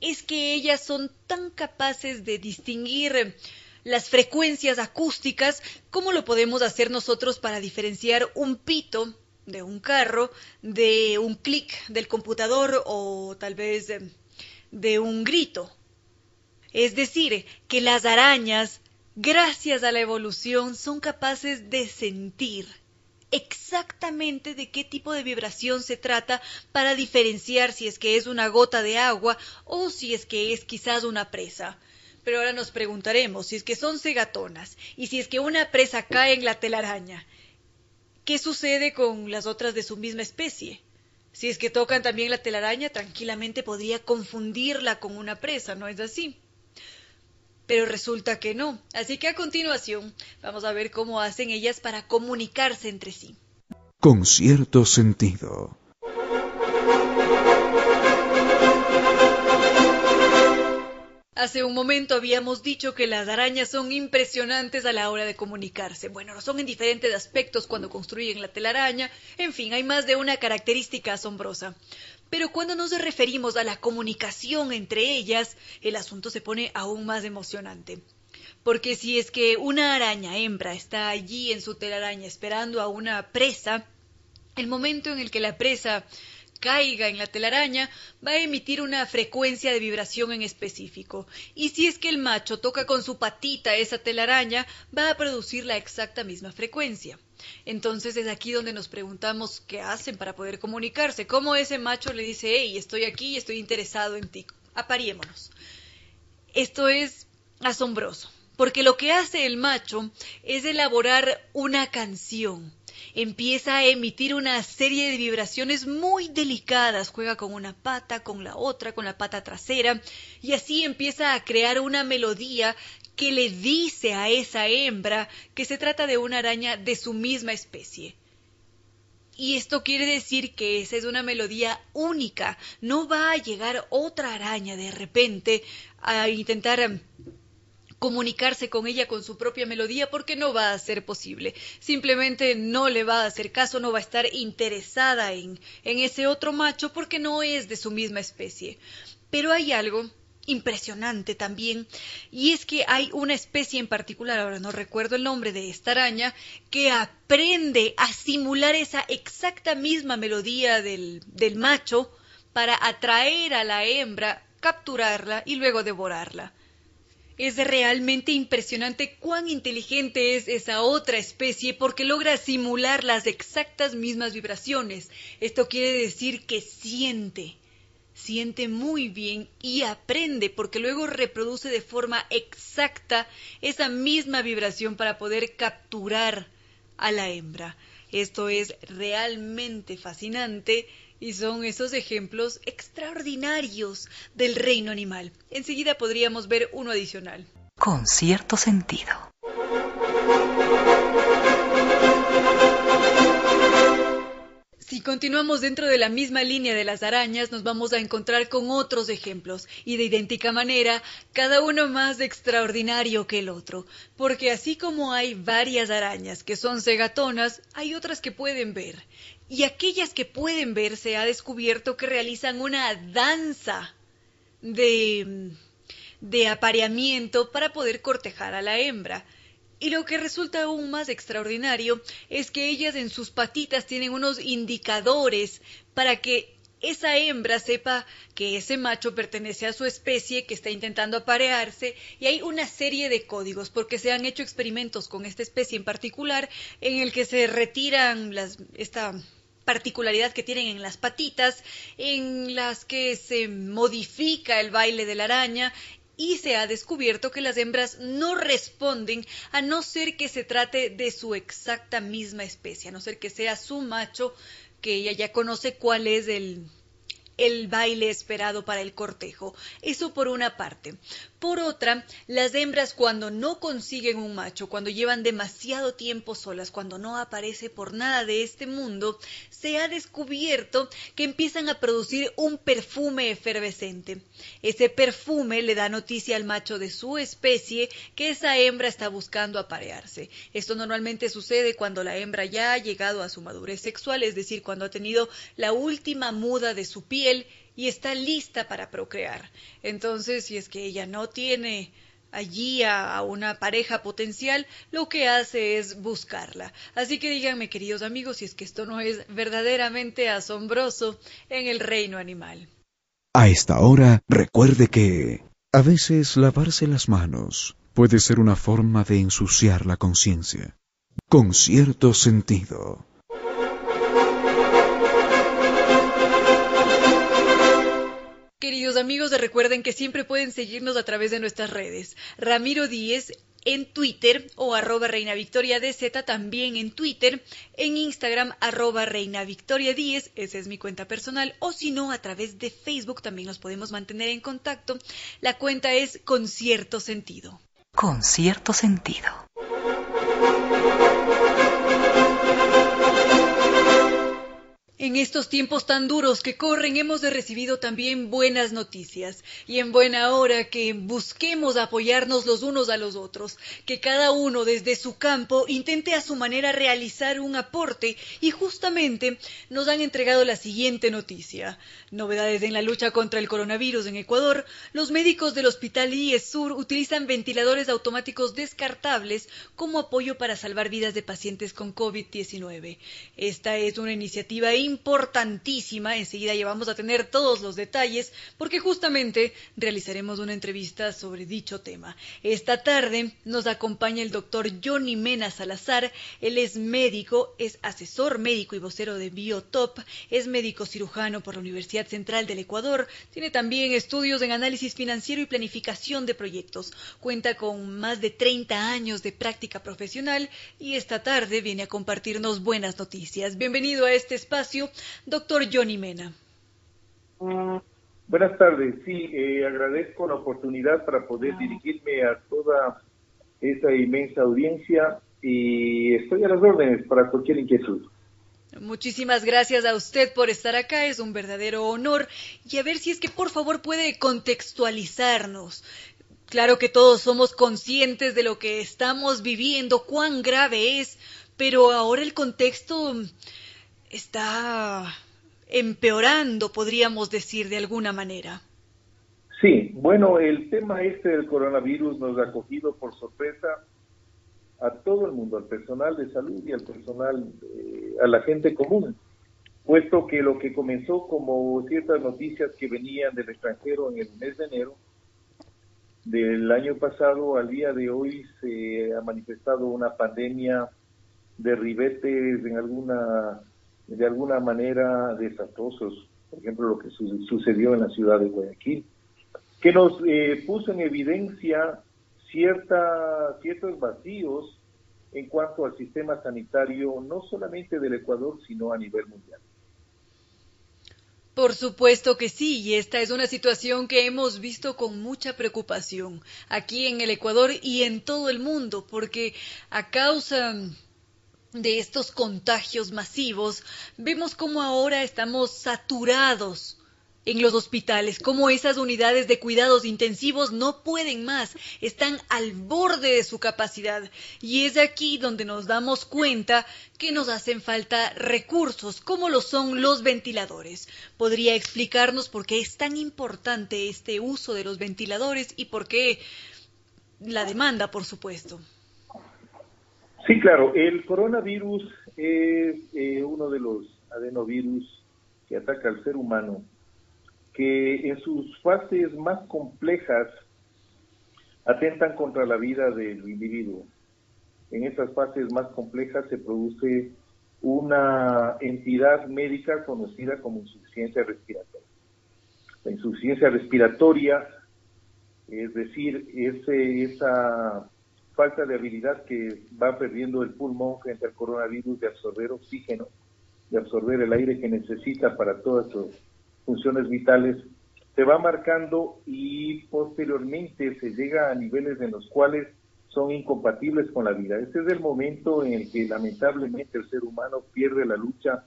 es que ellas son tan capaces de distinguir las frecuencias acústicas, ¿cómo lo podemos hacer nosotros para diferenciar un pito de un carro de un clic del computador o tal vez de, un grito? Es decir, que las arañas, gracias a la evolución, son capaces de sentir exactamente de qué tipo de vibración se trata para diferenciar si es que es una gota de agua o si es que es quizás una presa. Pero ahora nos preguntaremos si es que son cegatonas y si es que una presa cae en la telaraña, ¿qué sucede con las otras de su misma especie? Si es que tocan también la telaraña, tranquilamente podría confundirla con una presa, ¿no es así? Pero resulta que no. Así que a continuación vamos a ver cómo hacen ellas para comunicarse entre sí. Con cierto sentido. Hace un momento habíamos dicho que las arañas son impresionantes a la hora de comunicarse. Bueno, son en diferentes aspectos cuando construyen la telaraña. En fin, hay más de una característica asombrosa. Pero cuando nos referimos a la comunicación entre ellas, el asunto se pone aún más emocionante. Porque si es que una araña hembra está allí en su telaraña esperando a una presa, el momento en el que la presa caiga en la telaraña, va a emitir una frecuencia de vibración en específico. Y si es que el macho toca con su patita esa telaraña, va a producir la exacta misma frecuencia. Entonces es aquí donde nos preguntamos qué hacen para poder comunicarse, cómo ese macho le dice, hey, estoy aquí, estoy interesado en ti, apariémonos. Esto es asombroso, porque lo que hace el macho es elaborar una canción. Empieza a emitir una serie de vibraciones muy delicadas, juega con una pata, con la otra, con la pata trasera, y así empieza a crear una melodía que le dice a esa hembra que se trata de una araña de su misma especie. Y esto quiere decir que esa es una melodía única. No va a llegar otra araña de repente a intentar comunicarse con ella con su propia melodía porque no va a ser posible. Simplemente no le va a hacer caso, no va a estar interesada en, en ese otro macho porque no es de su misma especie. Pero hay algo impresionante también, y es que hay una especie en particular, ahora no recuerdo el nombre de esta araña, que aprende a simular esa exacta misma melodía del, del macho para atraer a la hembra, capturarla y luego devorarla. Es realmente impresionante cuán inteligente es esa otra especie porque logra simular las exactas mismas vibraciones. Esto quiere decir que siente siente muy bien y aprende porque luego reproduce de forma exacta esa misma vibración para poder capturar a la hembra. Esto es realmente fascinante y son esos ejemplos extraordinarios del reino animal. Enseguida podríamos ver uno adicional. Con cierto sentido. Si continuamos dentro de la misma línea de las arañas, nos vamos a encontrar con otros ejemplos, y de idéntica manera, cada uno más extraordinario que el otro, porque así como hay varias arañas que son cegatonas, hay otras que pueden ver, y aquellas que pueden ver se ha descubierto que realizan una danza de de apareamiento para poder cortejar a la hembra. Y lo que resulta aún más extraordinario es que ellas en sus patitas tienen unos indicadores para que esa hembra sepa que ese macho pertenece a su especie que está intentando aparearse y hay una serie de códigos porque se han hecho experimentos con esta especie en particular en el que se retiran esta particularidad que tienen en las patitas, en las que se modifica el baile de la araña y se ha descubierto que las hembras no responden a no ser que se trate de su exacta misma especie, a no ser que sea su macho, que ella ya conoce cuál es el, el baile esperado para el cortejo. Eso por una parte. Por otra, las hembras cuando no consiguen un macho, cuando llevan demasiado tiempo solas, cuando no aparece por nada de este mundo, se ha descubierto que empiezan a producir un perfume efervescente. Ese perfume le da noticia al macho de su especie que esa hembra está buscando aparearse. Esto normalmente sucede cuando la hembra ya ha llegado a su madurez sexual, es decir, cuando ha tenido la última muda de su piel y está lista para procrear. Entonces, si es que ella no tiene allí a, una pareja potencial, lo que hace es buscarla. Así que díganme, queridos amigos, si es que esto no es verdaderamente asombroso en el reino animal. A esta hora, recuerde que a veces lavarse las manos puede ser una forma de ensuciar la conciencia. Con cierto sentido. Queridos amigos, recuerden que siempre pueden seguirnos a través de nuestras redes. Ramiro Díez en Twitter o arroba Reina Victoria también en Twitter, en Instagram arroba Reina Victoria 10, esa es mi cuenta personal, o si no, a través de Facebook también nos podemos mantener en contacto. La cuenta es con cierto sentido. Con cierto sentido. En estos tiempos tan duros que corren hemos recibido también buenas noticias y en buena hora que busquemos apoyarnos los unos a los otros, que cada uno desde su campo intente a su manera realizar un aporte y justamente nos han entregado la siguiente noticia. Novedades en la lucha contra el coronavirus en Ecuador, los médicos del Hospital IES Sur utilizan ventiladores automáticos descartables como apoyo para salvar vidas de pacientes con COVID-19. Esta es una iniciativa importantísima. Enseguida ya vamos a tener todos los detalles porque justamente realizaremos una entrevista sobre dicho tema. Esta tarde nos acompaña el doctor Johnny Mena Salazar. Él es médico, es asesor médico y vocero de Biotop, es médico cirujano por la Universidad Central del Ecuador, tiene también estudios en análisis financiero y planificación de proyectos. Cuenta con más de 30 años de práctica profesional y esta tarde viene a compartirnos buenas noticias. Bienvenido a este espacio, doctor Johnny Mena. Buenas tardes, sí, eh, agradezco la oportunidad para poder dirigirme a toda esa inmensa audiencia y estoy a las órdenes para cualquier inquietud. Muchísimas gracias a usted por estar acá, es un verdadero honor. Y a ver si es que por favor puede contextualizarnos. Claro que todos somos conscientes de lo que estamos viviendo, cuán grave es, pero ahora el contexto está empeorando, podríamos decir de alguna manera. Sí, bueno, el tema este del coronavirus nos ha cogido por sorpresa a todo el mundo, al personal de salud y al personal, eh, a la gente común, puesto que lo que comenzó como ciertas noticias que venían del extranjero en el mes de enero del año pasado al día de hoy se ha manifestado una pandemia de ribetes en alguna de alguna manera desastrosos, por ejemplo lo que sucedió en la ciudad de Guayaquil, que nos eh, puso en evidencia cierta, ciertos vacíos en cuanto al sistema sanitario, no solamente del Ecuador, sino a nivel mundial. Por supuesto que sí, y esta es una situación que hemos visto con mucha preocupación aquí en el Ecuador y en todo el mundo, porque a causa de estos contagios masivos, vemos como ahora estamos saturados en los hospitales, como esas unidades de cuidados intensivos no pueden más, están al borde de su capacidad. Y es aquí donde nos damos cuenta que nos hacen falta recursos, como lo son los ventiladores. ¿Podría explicarnos por qué es tan importante este uso de los ventiladores y por qué la demanda, por supuesto? Sí, claro. El coronavirus es eh, uno de los adenovirus que ataca al ser humano, que en sus fases más complejas atentan contra la vida del individuo. En esas fases más complejas se produce una entidad médica conocida como insuficiencia respiratoria. La insuficiencia respiratoria, es decir, ese, esa falta de habilidad que va perdiendo el pulmón frente al coronavirus de absorber oxígeno, de absorber el aire que necesita para todas sus funciones vitales, se va marcando y posteriormente se llega a niveles en los cuales son incompatibles con la vida. Este es el momento en el que lamentablemente el ser humano pierde la lucha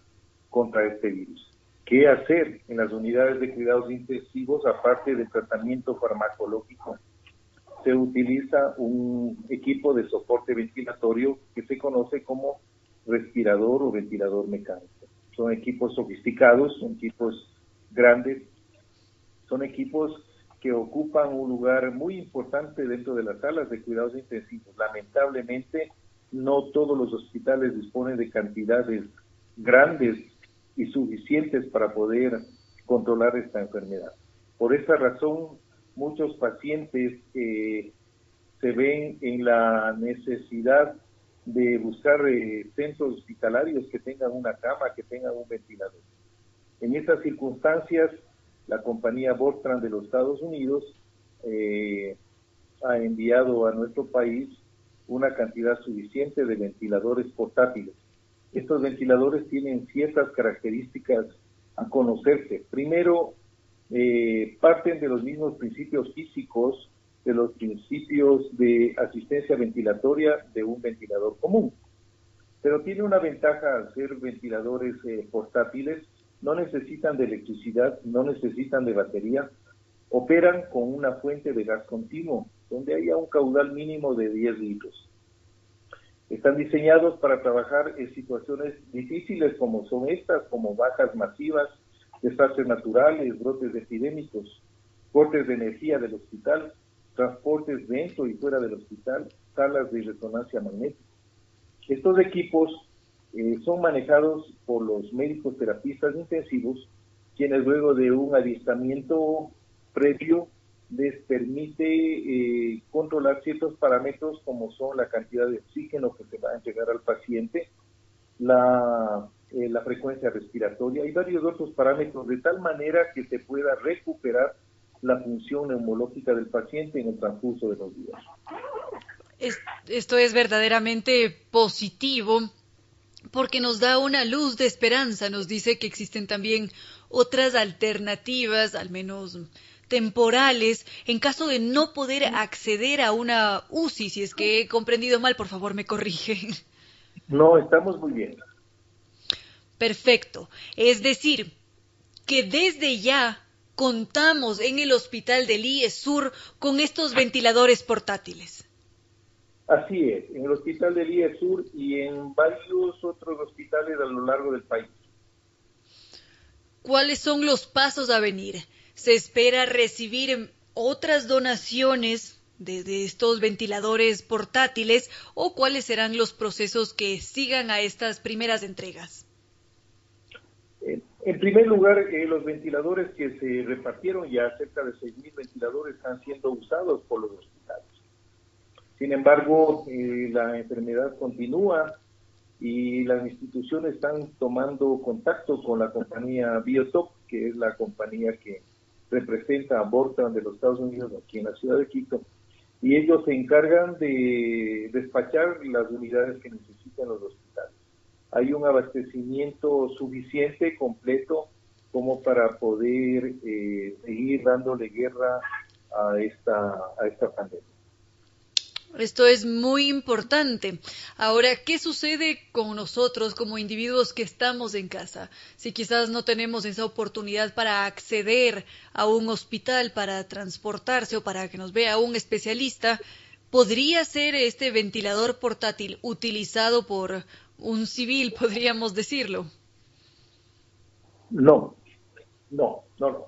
contra este virus. ¿Qué hacer en las unidades de cuidados intensivos aparte del tratamiento farmacológico? Se utiliza un equipo de soporte ventilatorio que se conoce como respirador o ventilador mecánico. Son equipos sofisticados, son equipos grandes, son equipos que ocupan un lugar muy importante dentro de las salas de cuidados intensivos. Lamentablemente, no todos los hospitales disponen de cantidades grandes y suficientes para poder controlar esta enfermedad. Por esa razón, muchos pacientes eh, se ven en la necesidad de buscar eh, centros hospitalarios que tengan una cama, que tengan un ventilador. En estas circunstancias, la compañía Bortran de los Estados Unidos eh, ha enviado a nuestro país una cantidad suficiente de ventiladores portátiles. Estos ventiladores tienen ciertas características a conocerse. Primero, eh, parten de los mismos principios físicos, de los principios de asistencia ventilatoria de un ventilador común. Pero tiene una ventaja al ser ventiladores eh, portátiles, no necesitan de electricidad, no necesitan de batería, operan con una fuente de gas continuo, donde haya un caudal mínimo de 10 litros. Están diseñados para trabajar en situaciones difíciles como son estas, como bajas masivas, desastres naturales, brotes epidémicos, cortes de energía del hospital, transportes dentro y fuera del hospital, salas de resonancia magnética. Estos equipos eh, son manejados por los médicos terapistas intensivos, quienes luego de un adiestramiento previo les permite eh, controlar ciertos parámetros como son la cantidad de oxígeno que se va a entregar al paciente, la, eh, la frecuencia respiratoria y varios otros parámetros de tal manera que se pueda recuperar la función neumológica del paciente en el transcurso de los días. Esto es verdaderamente positivo porque nos da una luz de esperanza, nos dice que existen también otras alternativas, al menos temporales, en caso de no poder acceder a una UCI. Si es que he comprendido mal, por favor me corrigen. No, estamos muy bien. Perfecto. Es decir, que desde ya contamos en el hospital del IES Sur con estos ventiladores portátiles. Así es, en el hospital del IES Sur y en varios otros hospitales a lo largo del país. ¿Cuáles son los pasos a venir? ¿Se espera recibir otras donaciones de, estos ventiladores portátiles o cuáles serán los procesos que sigan a estas primeras entregas? En primer lugar, eh, los ventiladores que se repartieron, ya cerca de 6.000 ventiladores, están siendo usados por los hospitales. Sin embargo, eh, la enfermedad continúa y las instituciones están tomando contacto con la compañía Biotop, que es la compañía que representa a Bortan de los Estados Unidos aquí en la ciudad de Quito, y ellos se encargan de despachar las unidades que necesitan los hospitales hay un abastecimiento suficiente, completo, como para poder eh, seguir dándole guerra a esta, a esta pandemia. Esto es muy importante. Ahora, ¿qué sucede con nosotros como individuos que estamos en casa? Si quizás no tenemos esa oportunidad para acceder a un hospital, para transportarse o para que nos vea un especialista, ¿podría ser este ventilador portátil utilizado por un civil, podríamos decirlo. No, no, no, no.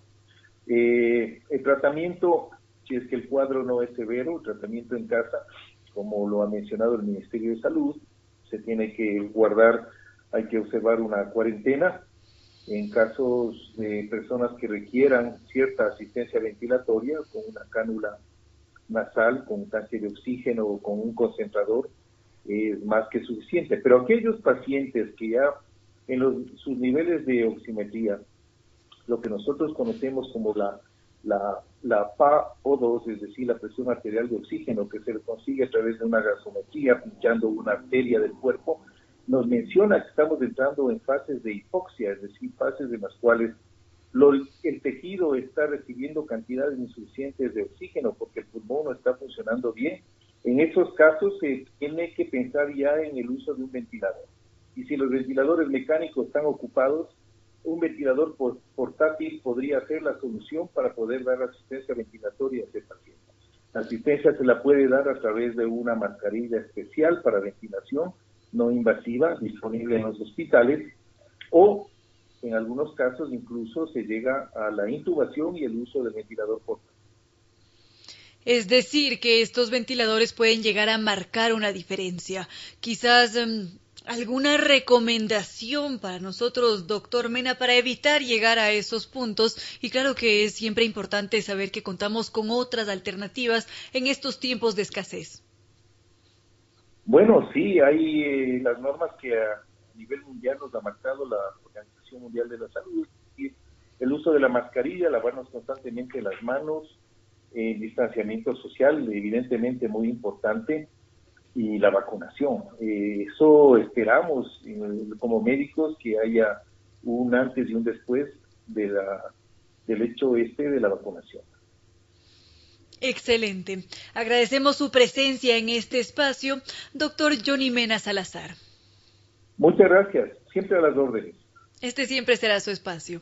Eh, el tratamiento, si es que el cuadro no es severo, el tratamiento en casa, como lo ha mencionado el Ministerio de Salud, se tiene que guardar, hay que observar una cuarentena. En casos de personas que requieran cierta asistencia ventilatoria, con una cánula nasal, con un tanque de oxígeno o con un concentrador, es más que suficiente. Pero aquellos pacientes que ya en sus niveles de oximetría, lo que nosotros conocemos como la, la, la PaO2, es decir, la presión arterial de oxígeno que se consigue a través de una gasometría, pinchando una arteria del cuerpo, nos menciona que estamos entrando en fases de hipoxia, es decir, fases en las cuales el tejido está recibiendo cantidades insuficientes de oxígeno porque el pulmón no está funcionando bien en esos casos se tiene que pensar ya en el uso de un ventilador. Y si los ventiladores mecánicos están ocupados, un ventilador portátil podría ser la solución para poder dar asistencia ventilatoria a ese paciente. La asistencia se la puede dar a través de una mascarilla especial para ventilación no invasiva disponible en los hospitales o en algunos casos incluso se llega a la intubación y el uso del ventilador portátil. Es decir, que estos ventiladores pueden llegar a marcar una diferencia. Quizás em, alguna recomendación para nosotros, doctor Mena, para evitar llegar a esos puntos. Y claro que es siempre importante saber que contamos con otras alternativas en estos tiempos de escasez. Bueno, sí, hay eh, las normas que a nivel mundial nos ha marcado la Organización Mundial de la Salud. El uso de la mascarilla, lavarnos constantemente las manos, el distanciamiento social, evidentemente muy importante, y la vacunación. Eh, eso esperamos como médicos que haya un antes y un después de la, del hecho este de la vacunación. Excelente. Agradecemos su presencia en este espacio, doctor Johnny Mena Salazar. Muchas gracias. Siempre a las órdenes. Este siempre será su espacio.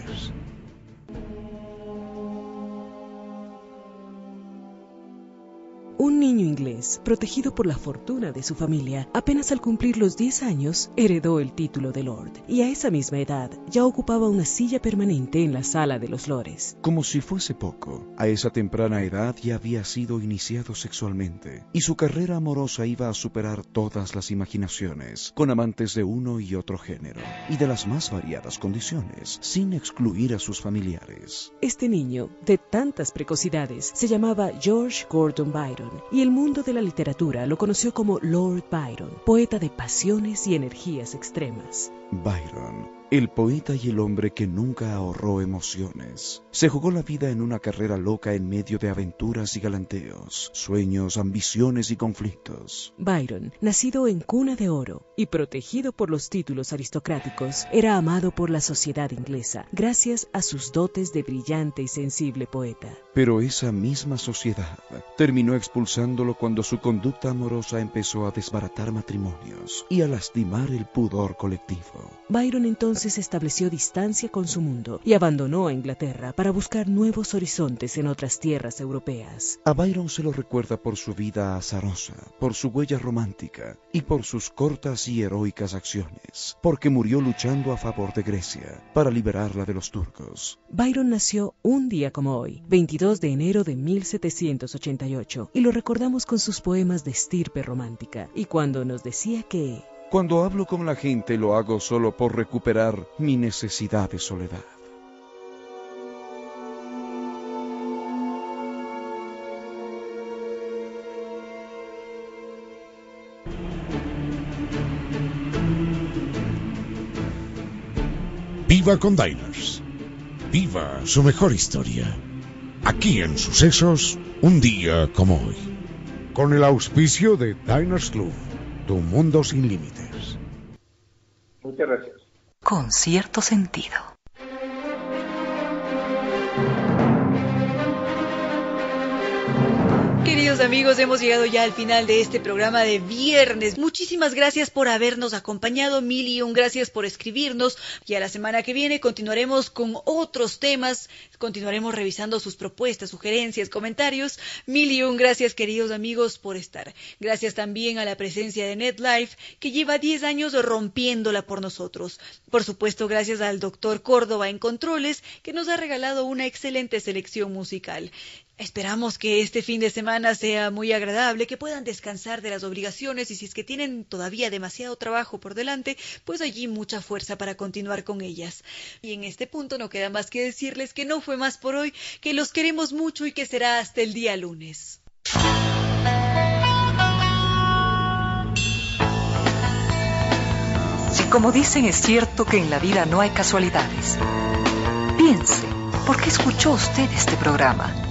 Un niño inglés, protegido por la fortuna de su familia, apenas al cumplir los 10 años, heredó el título de Lord, y a esa misma edad ya ocupaba una silla permanente en la sala de los lores. Como si fuese poco, a esa temprana edad ya había sido iniciado sexualmente, y su carrera amorosa iba a superar todas las imaginaciones, con amantes de uno y otro género, y de las más variadas condiciones, sin excluir a sus familiares. Este niño, de tantas precocidades, se llamaba George Gordon Byron, y el mundo de la literatura lo conoció como Lord Byron, poeta de pasiones y energías extremas. Byron el poeta y el hombre que nunca ahorró emociones. Se jugó la vida en una carrera loca en medio de aventuras y galanteos, sueños, ambiciones y conflictos. Byron, nacido en cuna de oro y protegido por los títulos aristocráticos, era amado por la sociedad inglesa gracias a sus dotes de brillante y sensible poeta. Pero esa misma sociedad terminó expulsándolo cuando su conducta amorosa empezó a desbaratar matrimonios y a lastimar el pudor colectivo. Byron entonces estableció distancia con su mundo y abandonó a Inglaterra para buscar nuevos horizontes en otras tierras europeas. A Byron se lo recuerda por su vida azarosa, por su huella romántica y por sus cortas y heroicas acciones, porque murió luchando a favor de Grecia para liberarla de los turcos. Byron nació un día como hoy, 22 de enero de 1788, y lo recordamos con sus poemas de estirpe romántica, y cuando nos decía que cuando hablo con la gente lo hago solo por recuperar mi necesidad de soledad. Viva con Diners. Viva su mejor historia. Aquí en Sucesos, un día como hoy. Con el auspicio de Diners Club tu mundo sin límites. Muchas gracias. Con cierto sentido. Queridos amigos, hemos llegado ya al final de este programa de viernes. Muchísimas gracias por habernos acompañado, mil y un gracias por escribirnos. Y a la semana que viene continuaremos con otros temas, continuaremos revisando sus propuestas, sugerencias, comentarios. Mil y un gracias, queridos amigos, por estar. Gracias también a la presencia de NetLife, que lleva 10 años rompiéndola por nosotros. Por supuesto, gracias al doctor Córdoba en Controles, que nos ha regalado una excelente selección musical. Esperamos que este fin de semana sea muy agradable, que puedan descansar de las obligaciones y si es que tienen todavía demasiado trabajo por delante, pues allí mucha fuerza para continuar con ellas. Y en este punto no queda más que decirles que no fue más por hoy, que los queremos mucho y que será hasta el día lunes. Si como dicen es cierto que en la vida no hay casualidades, piense, ¿por qué escuchó usted este programa?